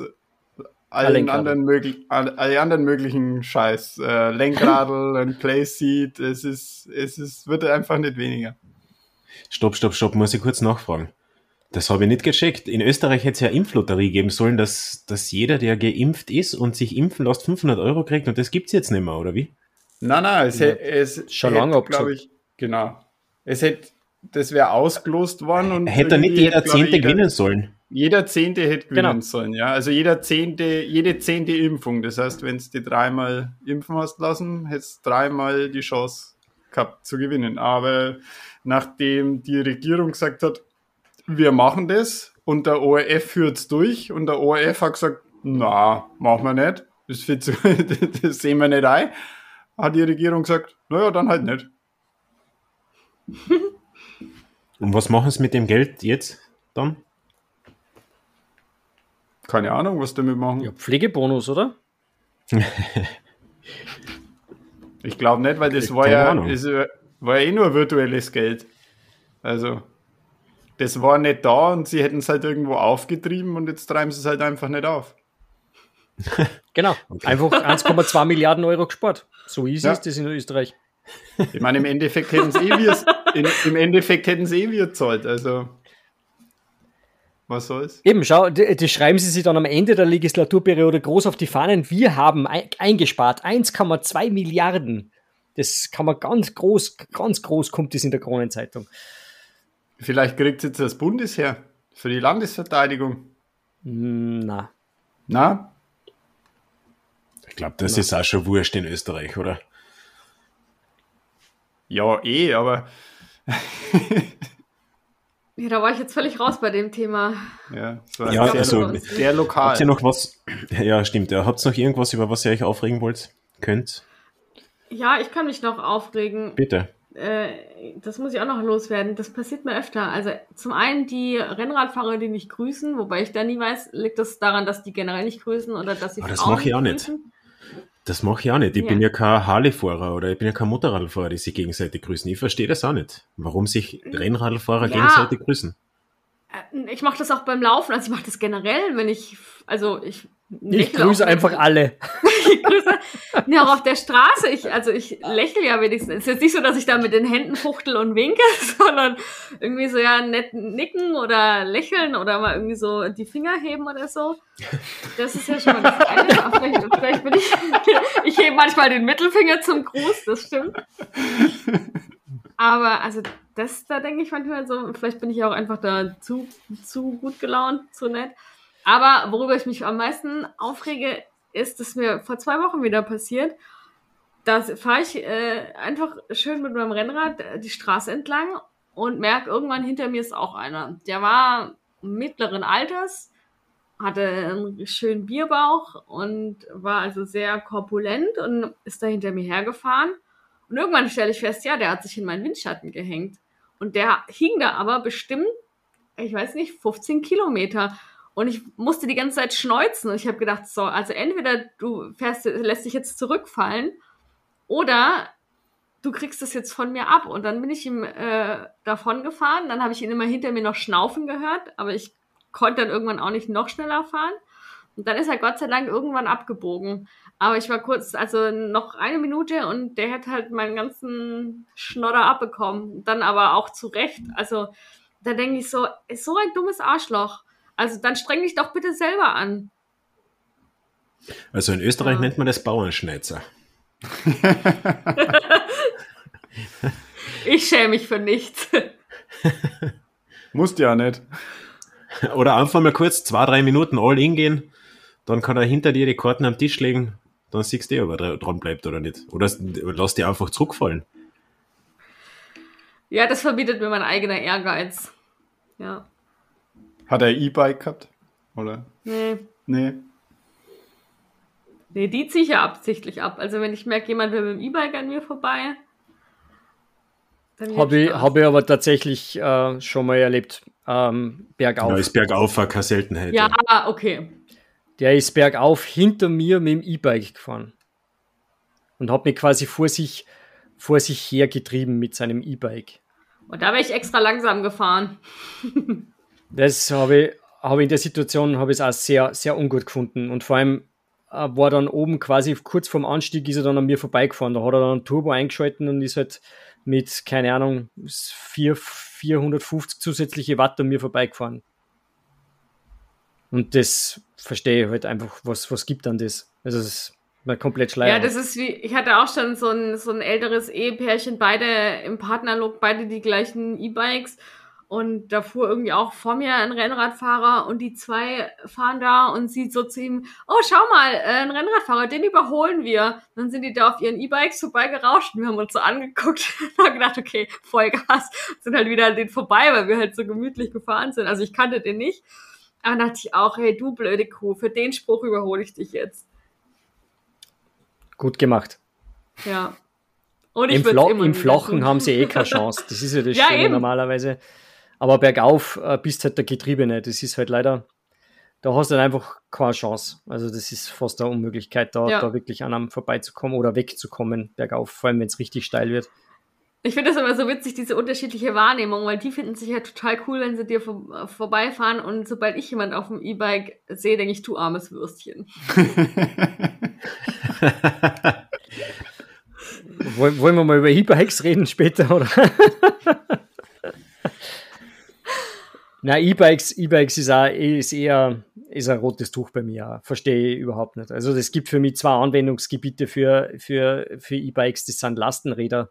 allen Lenkrad. anderen, möglich, all- alle anderen möglichen Scheiß. Äh, Lenkradl, ein Playseat, es ist, es ist, wird einfach nicht weniger. Stopp, stopp, stopp, muss ich kurz nachfragen. Das habe ich nicht gecheckt. In Österreich hätte es ja Impflotterie geben sollen, dass, dass jeder, der geimpft ist und sich impfen lässt, 500 Euro kriegt und das gibt's jetzt nicht mehr, oder wie? Nein, nein, es, Ja, hätte es schon lange glaube ich, genau. Es hätte, das wäre ausgelost worden und Hätte nicht jeder Zehnte gewinnen sollen. Jeder Zehnte hätte gewinnen Genau. sollen, ja. Also jeder Zehnte, jede zehnte Impfung. Das heißt, wenn du die dreimal impfen hast lassen, hättest du dreimal die Chance gehabt zu gewinnen. Aber nachdem die Regierung gesagt hat, wir machen das und der ORF führt es durch und der ORF hat gesagt, na, machen wir nicht. Das, zu, das sehen wir nicht ein. Hat die Regierung gesagt, naja, dann halt nicht. Und was machen sie mit dem Geld jetzt dann? Keine Ahnung, was damit machen. Ja, Pflegebonus, oder? Ich glaube nicht, weil das Ich- war ja, das war ja eh nur virtuelles Geld. Also, das war nicht da und sie hätten es halt irgendwo aufgetrieben und jetzt treiben sie es halt einfach nicht auf. Genau. Einfach 1,2 Milliarden Euro gespart. So easy Ja. ist das in Österreich. Ich meine, im Endeffekt hätten sie eh wir, in, im Endeffekt hätten sie eh wir zahlt. Also, was soll's? Eben, schau, d- das schreiben sie sich dann am Ende der Legislaturperiode groß auf die Fahnen. Wir haben ein, eingespart 1,2 Milliarden. Das kann man ganz groß, ganz groß kommt das in der Kronenzeitung. Vielleicht kriegt jetzt das Bundesheer für die Landesverteidigung. Hm, Na, Na, Ich glaube, das ist auch schon wurscht in Österreich, oder? ja, eh, aber Ja, da war ich jetzt völlig raus bei dem Thema. ja, Ja, sehr, also- lo- sehr lokal. Habt ihr noch was? Ja, stimmt. Ja, habt ihr noch irgendwas, über was ihr euch aufregen wollt? Könnt? Ja, ich kann mich noch aufregen. Bitte. Äh, das muss ich auch noch loswerden. Das passiert mir öfter. Also zum einen die Rennradfahrer, die nicht grüßen, wobei ich da nie weiß, liegt das daran, dass die generell nicht grüßen oder dass sie Aber das Frauen mach ich auch nicht. grüßen? Das mache ich auch nicht. Ich Ja. bin ja kein Harley-Fahrer oder ich bin ja kein Motorradfahrer, die sich gegenseitig grüßen. Ich verstehe das auch nicht. Warum sich Rennradfahrer Ja. gegenseitig grüßen? Äh, Ich mache das auch beim Laufen, also ich mache das generell, wenn ich, also ich. ich grüße einfach alle. Ja, auch auf der Straße. Ich, also ich lächle ja wenigstens. Es ist jetzt nicht so, dass ich da mit den Händen fuchtel und winke, sondern irgendwie so ja nett nicken oder lächeln oder mal irgendwie so die Finger heben oder so. Das ist ja schon mal das eine. Vielleicht, vielleicht bin ich. Ich hebe manchmal den Mittelfinger zum Gruß, das stimmt. Aber also das, da denke ich manchmal so, vielleicht bin ich auch einfach da zu, zu gut gelaunt, zu nett. Aber worüber ich mich am meisten aufrege, ist, dass mir vor zwei Wochen wieder passiert. Da fahre ich äh, einfach schön mit meinem Rennrad die Straße entlang und merke, irgendwann hinter mir ist auch einer. Der war mittleren Alters, hatte einen schönen Bierbauch und war also sehr korpulent und ist da hinter mir hergefahren. Und irgendwann stelle ich fest, ja, der hat sich in meinen Windschatten gehängt. Und der hing da aber bestimmt, ich weiß nicht, 15 Kilometer. Und ich musste die ganze Zeit schneuzen. Und ich habe gedacht, so, also entweder du fährst, lässt dich jetzt zurückfallen oder du kriegst es jetzt von mir ab. Und dann bin ich ihm äh, davon gefahren. Dann habe ich ihn immer hinter mir noch schnaufen gehört, aber ich konnte dann irgendwann auch nicht noch schneller fahren. Und dann ist er Gott sei Dank irgendwann abgebogen. Aber ich war kurz, also noch eine Minute und der hat halt meinen ganzen Schnodder abbekommen. Dann aber auch zurecht. Also da denke ich so, ist so ein dummes Arschloch. Also dann streng dich doch bitte selber an. Also in Österreich Ja. nennt man das Bauernschneizer. Ich schäme mich für nichts. Musst ja nicht. Oder einfach mal kurz zwei, drei Minuten all in gehen, dann kann er hinter dir die Karten am Tisch legen, dann siehst du, ob er dra- dran bleibt oder nicht. Oder lass die einfach zurückfallen. Ja, das verbietet mir mein eigener Ehrgeiz. Ja. Hat er E-Bike gehabt? Oder? Nee. Nee. Nee, die ziehe ich ja absichtlich ab. Also wenn ich merke, jemand will mit dem E-Bike an mir vorbei. Dann Habe ich, hab ich aber tatsächlich äh, schon mal erlebt. Ähm, bergauf. Ja, ist bergauf auch keine Seltenheit. Ja, okay. Der ist bergauf hinter mir mit dem E-Bike gefahren. Und hat mich quasi vor sich, vor sich hergetrieben mit seinem E-Bike. Und da wäre ich extra langsam gefahren. Das habe ich, habe in der Situation habe ich auch sehr, sehr ungut gefunden. Und vor allem äh, war dann oben quasi kurz vorm Anstieg ist er dann an mir vorbeigefahren. Da hat er dann ein Turbo eingeschalten und ist halt mit, keine Ahnung, 4, 450 zusätzliche Watt an mir vorbeigefahren. Und das verstehe ich halt einfach, was, was gibt dann das. Also es ist komplett schleier. Ja, das ist wie, ich hatte auch schon so ein, so ein älteres Ehepärchen, beide im Partnerlook, beide die gleichen E-Bikes. Und da fuhr irgendwie auch vor mir ein Rennradfahrer und die zwei fahren da und sieht so zu ihm, oh, schau mal, äh, ein Rennradfahrer, den überholen wir. Dann sind die da auf ihren E-Bikes vorbeigerauscht und wir haben uns so angeguckt und haben gedacht, okay, Vollgas, sind halt wieder an den vorbei, weil wir halt so gemütlich gefahren sind. Also ich kannte den nicht. Aber dann dachte ich auch, hey, du blöde Kuh, für den Spruch überhole ich dich jetzt. Gut gemacht. Ja. Und ich Im, Flo Im Flachen haben sie eh keine Chance. Das ist ja das ja, Schöne eben. normalerweise. Aber bergauf äh, bist halt der Getriebene. Das ist halt leider, da hast du dann einfach keine Chance. Also das ist fast eine Unmöglichkeit, da, ja. da wirklich an einem vorbeizukommen oder wegzukommen bergauf, vor allem wenn es richtig steil wird. Ich finde das immer so witzig, diese unterschiedliche Wahrnehmung, weil die finden sich ja total cool, wenn sie dir vor, vorbeifahren und sobald ich jemand auf dem E-Bike sehe, denke ich, du armes Würstchen. Wollen wir mal über E-Bikes reden später, oder? Na, E-Bikes, E-Bikes ist, auch, ist eher ist ein rotes Tuch bei mir. Verstehe ich überhaupt nicht. Also es gibt für mich zwei Anwendungsgebiete für, für, für E-Bikes. Das sind Lastenräder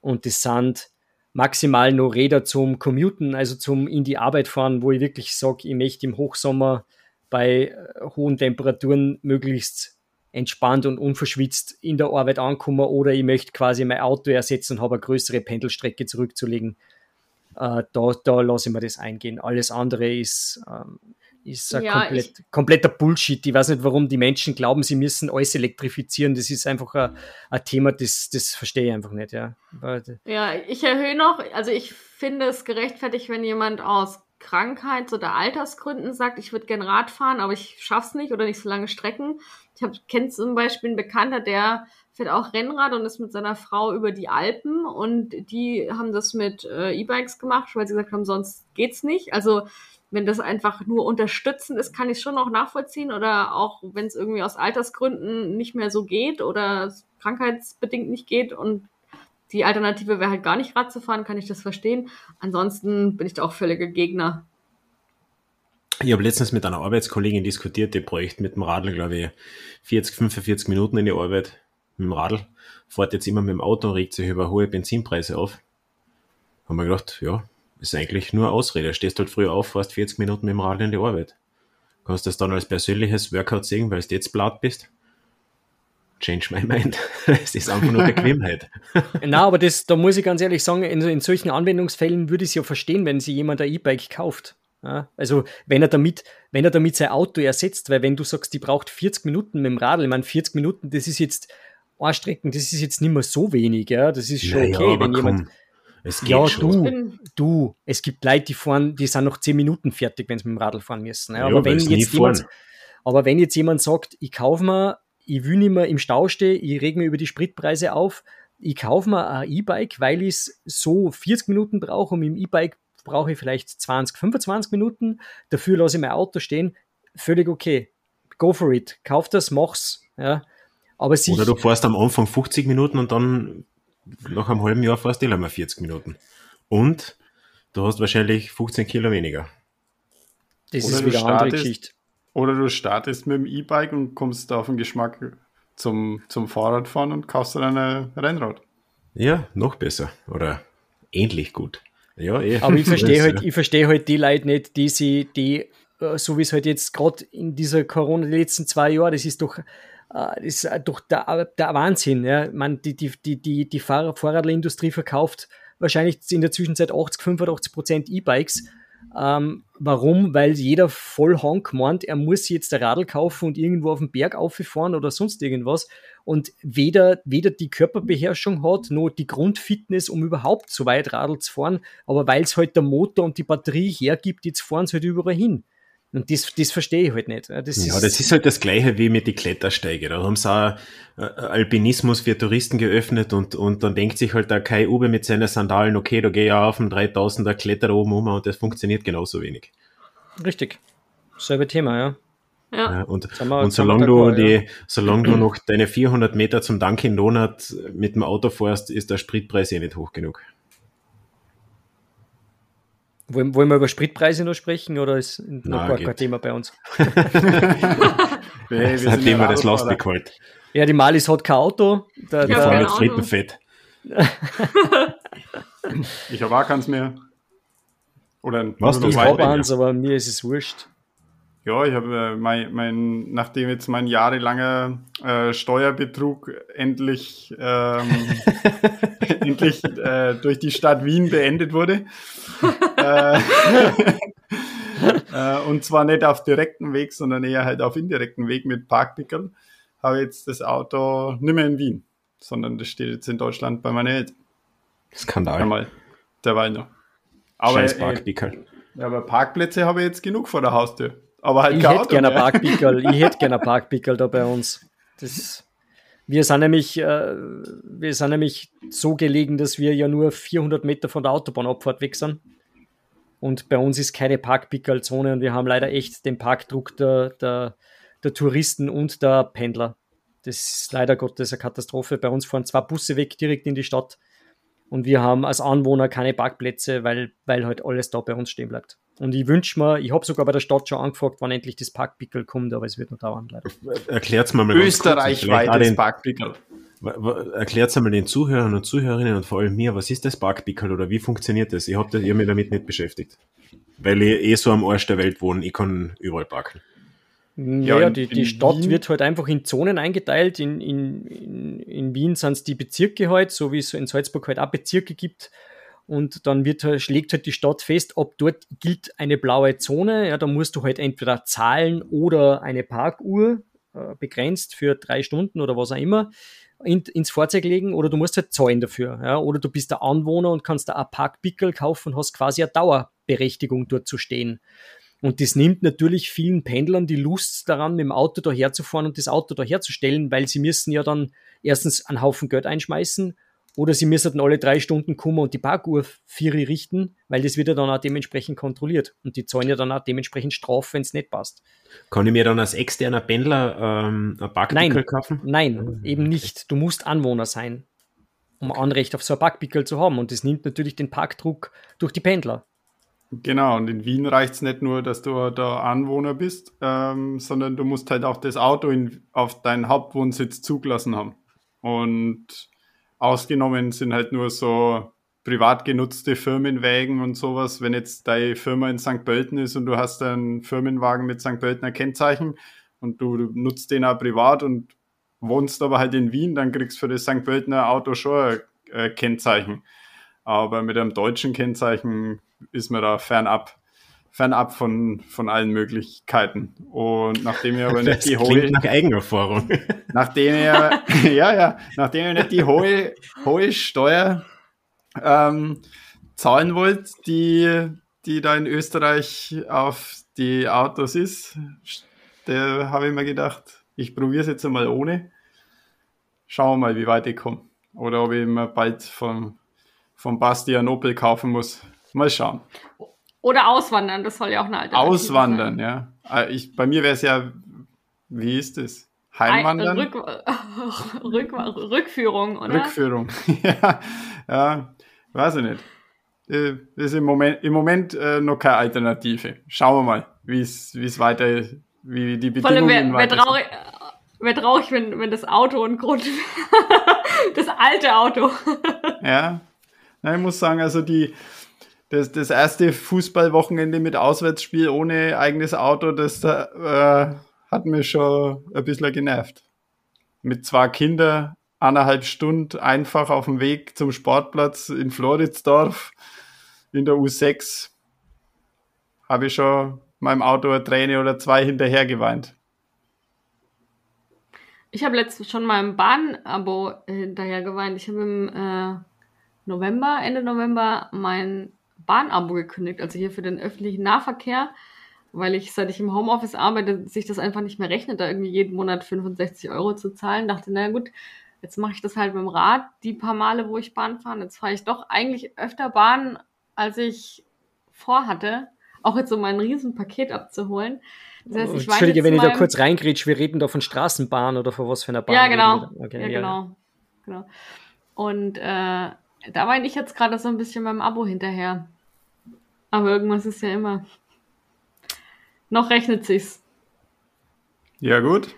und das sind maximal nur Räder zum Commuten, also zum in die Arbeit fahren, wo ich wirklich sage, ich möchte im Hochsommer bei äh, hohen Temperaturen möglichst entspannt und unverschwitzt in der Arbeit ankommen oder ich möchte quasi mein Auto ersetzen und habe eine größere Pendelstrecke zurückzulegen äh, da, da lasse ich mir das eingehen. Alles andere ist, ähm, ist ja, komplett, kompletter Bullshit. Ich weiß nicht, warum die Menschen glauben, sie müssen alles elektrifizieren. Das ist einfach ein, ein Thema, das, das verstehe ich einfach nicht. Ja. ja, ich erhöhe noch, also ich finde es gerechtfertigt, wenn jemand aus Krankheits- oder Altersgründen sagt, ich würde gerne Rad fahren, aber ich schaff's nicht oder nicht so lange Strecken. Ich kenne zum Beispiel einen Bekannter, der fährt auch Rennrad und ist mit seiner Frau über die Alpen und die haben das mit äh, E-Bikes gemacht, weil sie gesagt haben, sonst geht's nicht. Also wenn das einfach nur unterstützend ist, kann ich schon noch nachvollziehen oder auch wenn es irgendwie aus Altersgründen nicht mehr so geht oder krankheitsbedingt nicht geht und die Alternative wäre halt gar nicht Rad zu fahren, kann ich das verstehen. Ansonsten bin ich da auch völliger Gegner. Ich habe letztens mit einer Arbeitskollegin diskutiert, die bräuchte mit dem Radl, glaube ich, 40, 45 Minuten in die Arbeit mit dem Radl, fährt jetzt immer mit dem Auto und regt sich über hohe Benzinpreise auf. Haben wir gedacht, ja, ist eigentlich nur Ausrede. Stehst halt früher auf, fährst 40 Minuten mit dem Radl in die Arbeit. Kannst das dann als persönliches Workout sehen, weil du jetzt blatt bist? Change my mind. es ist einfach nur Bequemheit. Na, aber das, da muss ich ganz ehrlich sagen, in, in solchen Anwendungsfällen würde ich es ja verstehen, wenn sich jemand ein E-Bike kauft. Ja, also wenn er damit, wenn er damit sein Auto ersetzt, weil wenn du sagst, die braucht 40 Minuten mit dem Radl, ich meine 40 Minuten, das ist jetzt Anstrecken, das ist jetzt nicht mehr so wenig, ja. Das ist schon naja, okay, wenn jemand. Es geht ja, schon. du, du, es gibt Leute, die fahren, die sind noch zehn Minuten fertig, wenn sie mit dem Radl fahren müssen. Ja, aber, wenn jetzt jemand, aber wenn jetzt jemand sagt, ich kaufe mir, ich will nicht mehr im Stau stehen, ich reg mir über die Spritpreise auf, ich kaufe mir ein E-Bike, weil ich es so 40 Minuten brauche und mit dem E-Bike brauche ich vielleicht 20, 25 Minuten, dafür lasse ich mein Auto stehen, völlig okay. Go for it, kauf das, mach's. Ja. Aber sich, Oder du fährst am Anfang 50 Minuten und dann nach einem halben Jahr fährst du immer 40 Minuten. Und du hast wahrscheinlich 15 Kilo weniger. Das oder ist wieder eine andere Geschichte. Oder du startest mit dem E-Bike und kommst da auf den Geschmack zum, zum Fahrradfahren und kaufst dann ein Rennrad. Ja, noch besser. Oder ähnlich gut. Ja, eh. Aber ich verstehe halt, ich verstehe halt die Leute nicht, die sie, die, äh, so wie es halt jetzt gerade in dieser Corona, die letzten zwei Jahre, das ist doch äh, ist doch der, der Wahnsinn. Ja. Man, die, die, die, die, die Fahrradindustrie verkauft wahrscheinlich in der Zwischenzeit 80, 85 Prozent E-Bikes. Ähm, warum? Weil jeder Vollhonk meint, er muss jetzt ein Radl kaufen und irgendwo auf den Berg auffahren oder sonst irgendwas und weder, weder die Körperbeherrschung hat, noch die Grundfitness, um überhaupt so weit Radl zu fahren, aber weil es halt der Motor und die Batterie hergibt, jetzt fahren sie halt überall hin. Und das, das verstehe ich halt nicht. Das ja, ist das ist halt das Gleiche wie mit den Klettersteige. Da haben sie auch äh, Alpinismus für Touristen geöffnet und, und dann denkt sich halt der Kai Uwe mit seinen Sandalen, okay, da gehe ich auf einen 3000er Kletter oben um und das funktioniert genauso wenig. Richtig. Selbe Thema, ja. Ja. Ja, und, und solange du die, solange du noch deine 400 Meter zum Dunkin Donut mit dem Auto fährst, ist der Spritpreis eh nicht hoch genug. Wollen, wollen wir über Spritpreise noch sprechen oder ist noch Na, gar geht. kein Thema bei uns? Nee, wir sind Seitdem ja wir das Last Radlfahrer. bekommen. Ja, die Malis hat kein Auto. Der, Wir fahren mit. Frittenfett. Ich habe auch keins mehr. Oder Was, nur du ich habe eins, aber mir ist es wurscht. Ja, ich habe äh, mein, mein, nachdem jetzt mein jahrelanger äh, Steuerbetrug endlich, ähm, endlich äh, durch die Stadt Wien beendet wurde. äh, äh, und zwar nicht auf direktem Weg, sondern eher halt auf indirektem Weg mit Parkpickel, habe jetzt das Auto nicht mehr in Wien, sondern das steht jetzt in Deutschland bei meinen Eltern. Skandal. Einmal derweil noch. Aber, Scheiß äh, Parkpickel. ja, aber Parkplätze habe ich jetzt genug vor der Haustür. Aber halt Ich hätte gerne mehr. Parkpickel. Ich hätte gerne Parkpickel da bei uns. Das, wir sind nämlich, äh, wir sind nämlich so gelegen, dass wir ja nur 400 Meter von der Autobahnabfahrt weg sind. Und bei uns ist keine Parkpickelzone und wir haben leider echt den Parkdruck der, der, der Touristen und der Pendler. Das ist leider Gottes eine Katastrophe. Bei uns fahren zwei Busse weg direkt in die Stadt und wir haben als Anwohner keine Parkplätze, weil, weil halt alles da bei uns stehen bleibt. Und ich wünsche mir, ich habe sogar bei der Stadt schon angefragt, wann endlich das Parkpickel kommt, aber es wird noch dauern, leider. Erklärt's mir mal auch Österreichweites den, Parkpickel. Erklärt's einmal den Zuhörern und Zuhörerinnen und vor allem mir, was ist das Parkpickel oder wie funktioniert das? Ich habe mich damit nicht beschäftigt. Weil ich eh so am Arsch der Welt wohne, ich kann überall parken. Ja, in- die, die Stadt Wien- wird halt einfach in Zonen eingeteilt. In, in, in, in Wien sind es die Bezirke halt, so wie es in Salzburg halt auch Bezirke gibt. Und dann wird, halt- schlägt halt die Stadt fest, ob dort gilt eine blaue Zone. Ja, da musst du halt entweder zahlen oder eine Parkuhr äh, begrenzt für drei Stunden oder was auch immer in, ins Fahrzeug legen oder du musst halt zahlen dafür. Ja? Oder du bist der Anwohner und kannst da ein Parkpickel kaufen und hast quasi eine Dauerberechtigung dort zu stehen. Und das nimmt natürlich vielen Pendlern die Lust daran, mit dem Auto daherzufahren und das Auto daherzustellen, weil sie müssen ja dann erstens einen Haufen Geld einschmeißen oder sie müssen dann alle drei Stunden kommen und die Parkuhr Vieri richten, weil das wird ja dann auch dementsprechend kontrolliert. Und die zahlen ja dann auch dementsprechend Strafe, wenn es nicht passt. Kann ich mir dann als externer Pendler ähm, ein Parkpickel Nein. kaufen? Nein, eben nicht. Du musst Anwohner sein, um Anrecht auf so ein Parkpickel zu haben. Und das nimmt natürlich den Parkdruck durch die Pendler. Genau, und in Wien reicht es nicht nur, dass du da Anwohner bist, ähm, sondern du musst halt auch das Auto in, auf deinen Hauptwohnsitz zugelassen haben. Und ausgenommen sind halt nur so privat genutzte Firmenwägen und sowas. Wenn jetzt deine Firma in St. Pölten ist und du hast einen Firmenwagen mit St. Pöltener Kennzeichen und du, nutzt den auch privat und wohnst aber halt in Wien, dann kriegst du für das St. Pöltener Auto schon ein Kennzeichen. Aber mit einem deutschen Kennzeichen ist man da fernab, fernab von, von allen Möglichkeiten. Und nachdem ihr aber Das nicht die hohe, nach Eigenerfahrung. nachdem ihr, ja, ja, nachdem ihr nicht die hohe, hohe Steuer ähm, zahlen wollt, die, die da in Österreich auf die Autos ist, da habe ich mir gedacht, ich probiere es jetzt einmal ohne. Schauen wir mal, wie weit ich komme. Oder ob ich mir bald vom, vom Bastian Opel kaufen muss. Mal schauen. Oder auswandern, das soll ja auch eine Alternative Auswandern, sein. ja. Äh, Ich, bei mir wäre es ja, wie ist es? Heimwandern? Rück, Rück, Rückführung, oder? Rückführung. ja, ja, weiß ich nicht. Äh, Ist im Moment, im Moment äh, noch keine Alternative. Schauen wir mal, wie es weiter, wie die Bedingungen wäre wär weiter traurig, wär traurig wenn, wenn das Auto ein Grund Das alte Auto. Ja, Na, ich muss sagen, also die, das, das erste Fußballwochenende mit Auswärtsspiel ohne eigenes Auto, das äh, hat mir schon ein bisschen genervt. Mit zwei Kindern, eineinhalb Stunden einfach auf dem Weg zum Sportplatz in Floridsdorf in der U6 habe ich schon meinem Auto eine Träne oder zwei hinterher geweint. Ich habe letztens schon mal im Bahnabo hinterher geweint. Ich habe im äh, November, Ende November, mein Bahnabo gekündigt, also hier für den öffentlichen Nahverkehr, weil ich, seit ich im Homeoffice arbeite, sich das einfach nicht mehr rechnet, da irgendwie jeden Monat 65 Euro zu zahlen. Dachte, na gut, jetzt mache ich das halt mit dem Rad, die paar Male, wo ich Bahn fahre. Jetzt fahre ich doch eigentlich öfter Bahn, als ich vorhatte. auch jetzt um ein Riesenpaket abzuholen. Das heißt, ich Entschuldige, wenn ich da kurz reingrätsch, wir reden da von Straßenbahn oder von was für einer Bahn. Ja, genau. Okay, ja, ja, genau. genau. Und äh, da weine ich jetzt gerade so ein bisschen beim Abo hinterher. Aber irgendwas ist ja immer. Noch rechnet sich's. Ja, gut.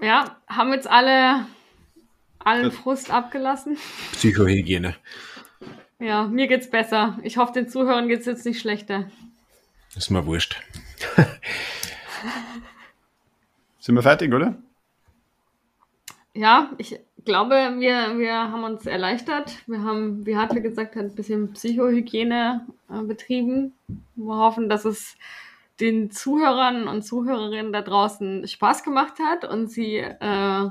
Ja, haben jetzt alle allen Frust abgelassen. Psychohygiene. Ja, mir geht's besser. Ich hoffe, den Zuhörern geht's jetzt nicht schlechter. Ist mir wurscht. Sind wir fertig, oder? Ja, ich glaube, wir, wir haben uns erleichtert. Wir haben, wie Hartwig gesagt hat, ein bisschen Psychohygiene äh, betrieben. Wir hoffen, dass es den Zuhörern und Zuhörerinnen da draußen Spaß gemacht hat und sie äh,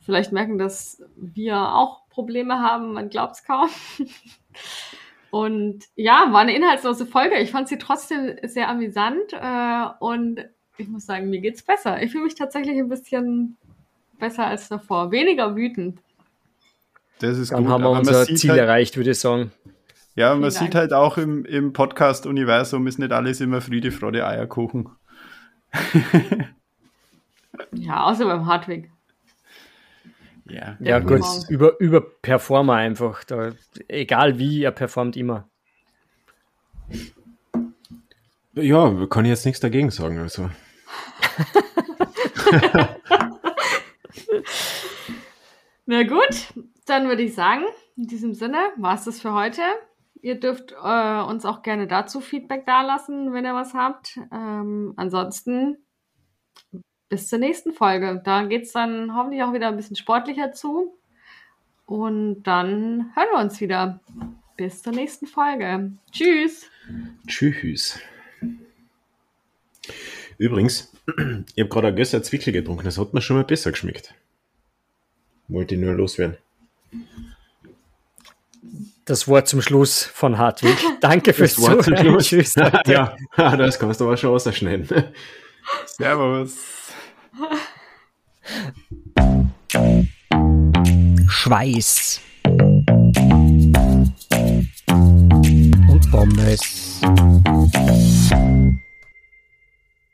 vielleicht merken, dass wir auch Probleme haben. Man glaubt es kaum. und ja, war eine inhaltslose Folge. Ich fand sie trotzdem sehr amüsant äh, und ich muss sagen, mir geht's besser. Ich fühle mich tatsächlich ein bisschen besser als davor. Weniger wütend. Das ist Dann gut, haben wir unser Ziel halt, erreicht, würde ich sagen. Ja, man Vielen sieht Dank. halt auch im, im Podcast-Universum ist nicht alles immer Friede, Freude, Eierkuchen. ja, außer beim Hartwig. Ja, ja gut, über, über Performer einfach. Da, egal wie, er performt immer. Ja, kann ich jetzt nichts dagegen sagen. Also. Na gut, dann würde ich sagen, in diesem Sinne war es das für heute. Ihr dürft äh, uns auch gerne dazu Feedback dalassen, wenn ihr was habt. Ähm, ansonsten bis zur nächsten Folge. Da geht es dann hoffentlich auch wieder ein bisschen sportlicher zu. Und dann hören wir uns wieder. Bis zur nächsten Folge. Tschüss. Tschüss. Übrigens, ich habe gerade ein Gösser Zwickel getrunken. Das hat mir schon mal besser geschmeckt. Wollte ich nur loswerden. Das Wort zum Schluss von Hartwig. Danke fürs das Wort Zuhören. Tschüss. ja, das kannst du aber schon ausschneiden. Servus. Schweiß. Und Pommes.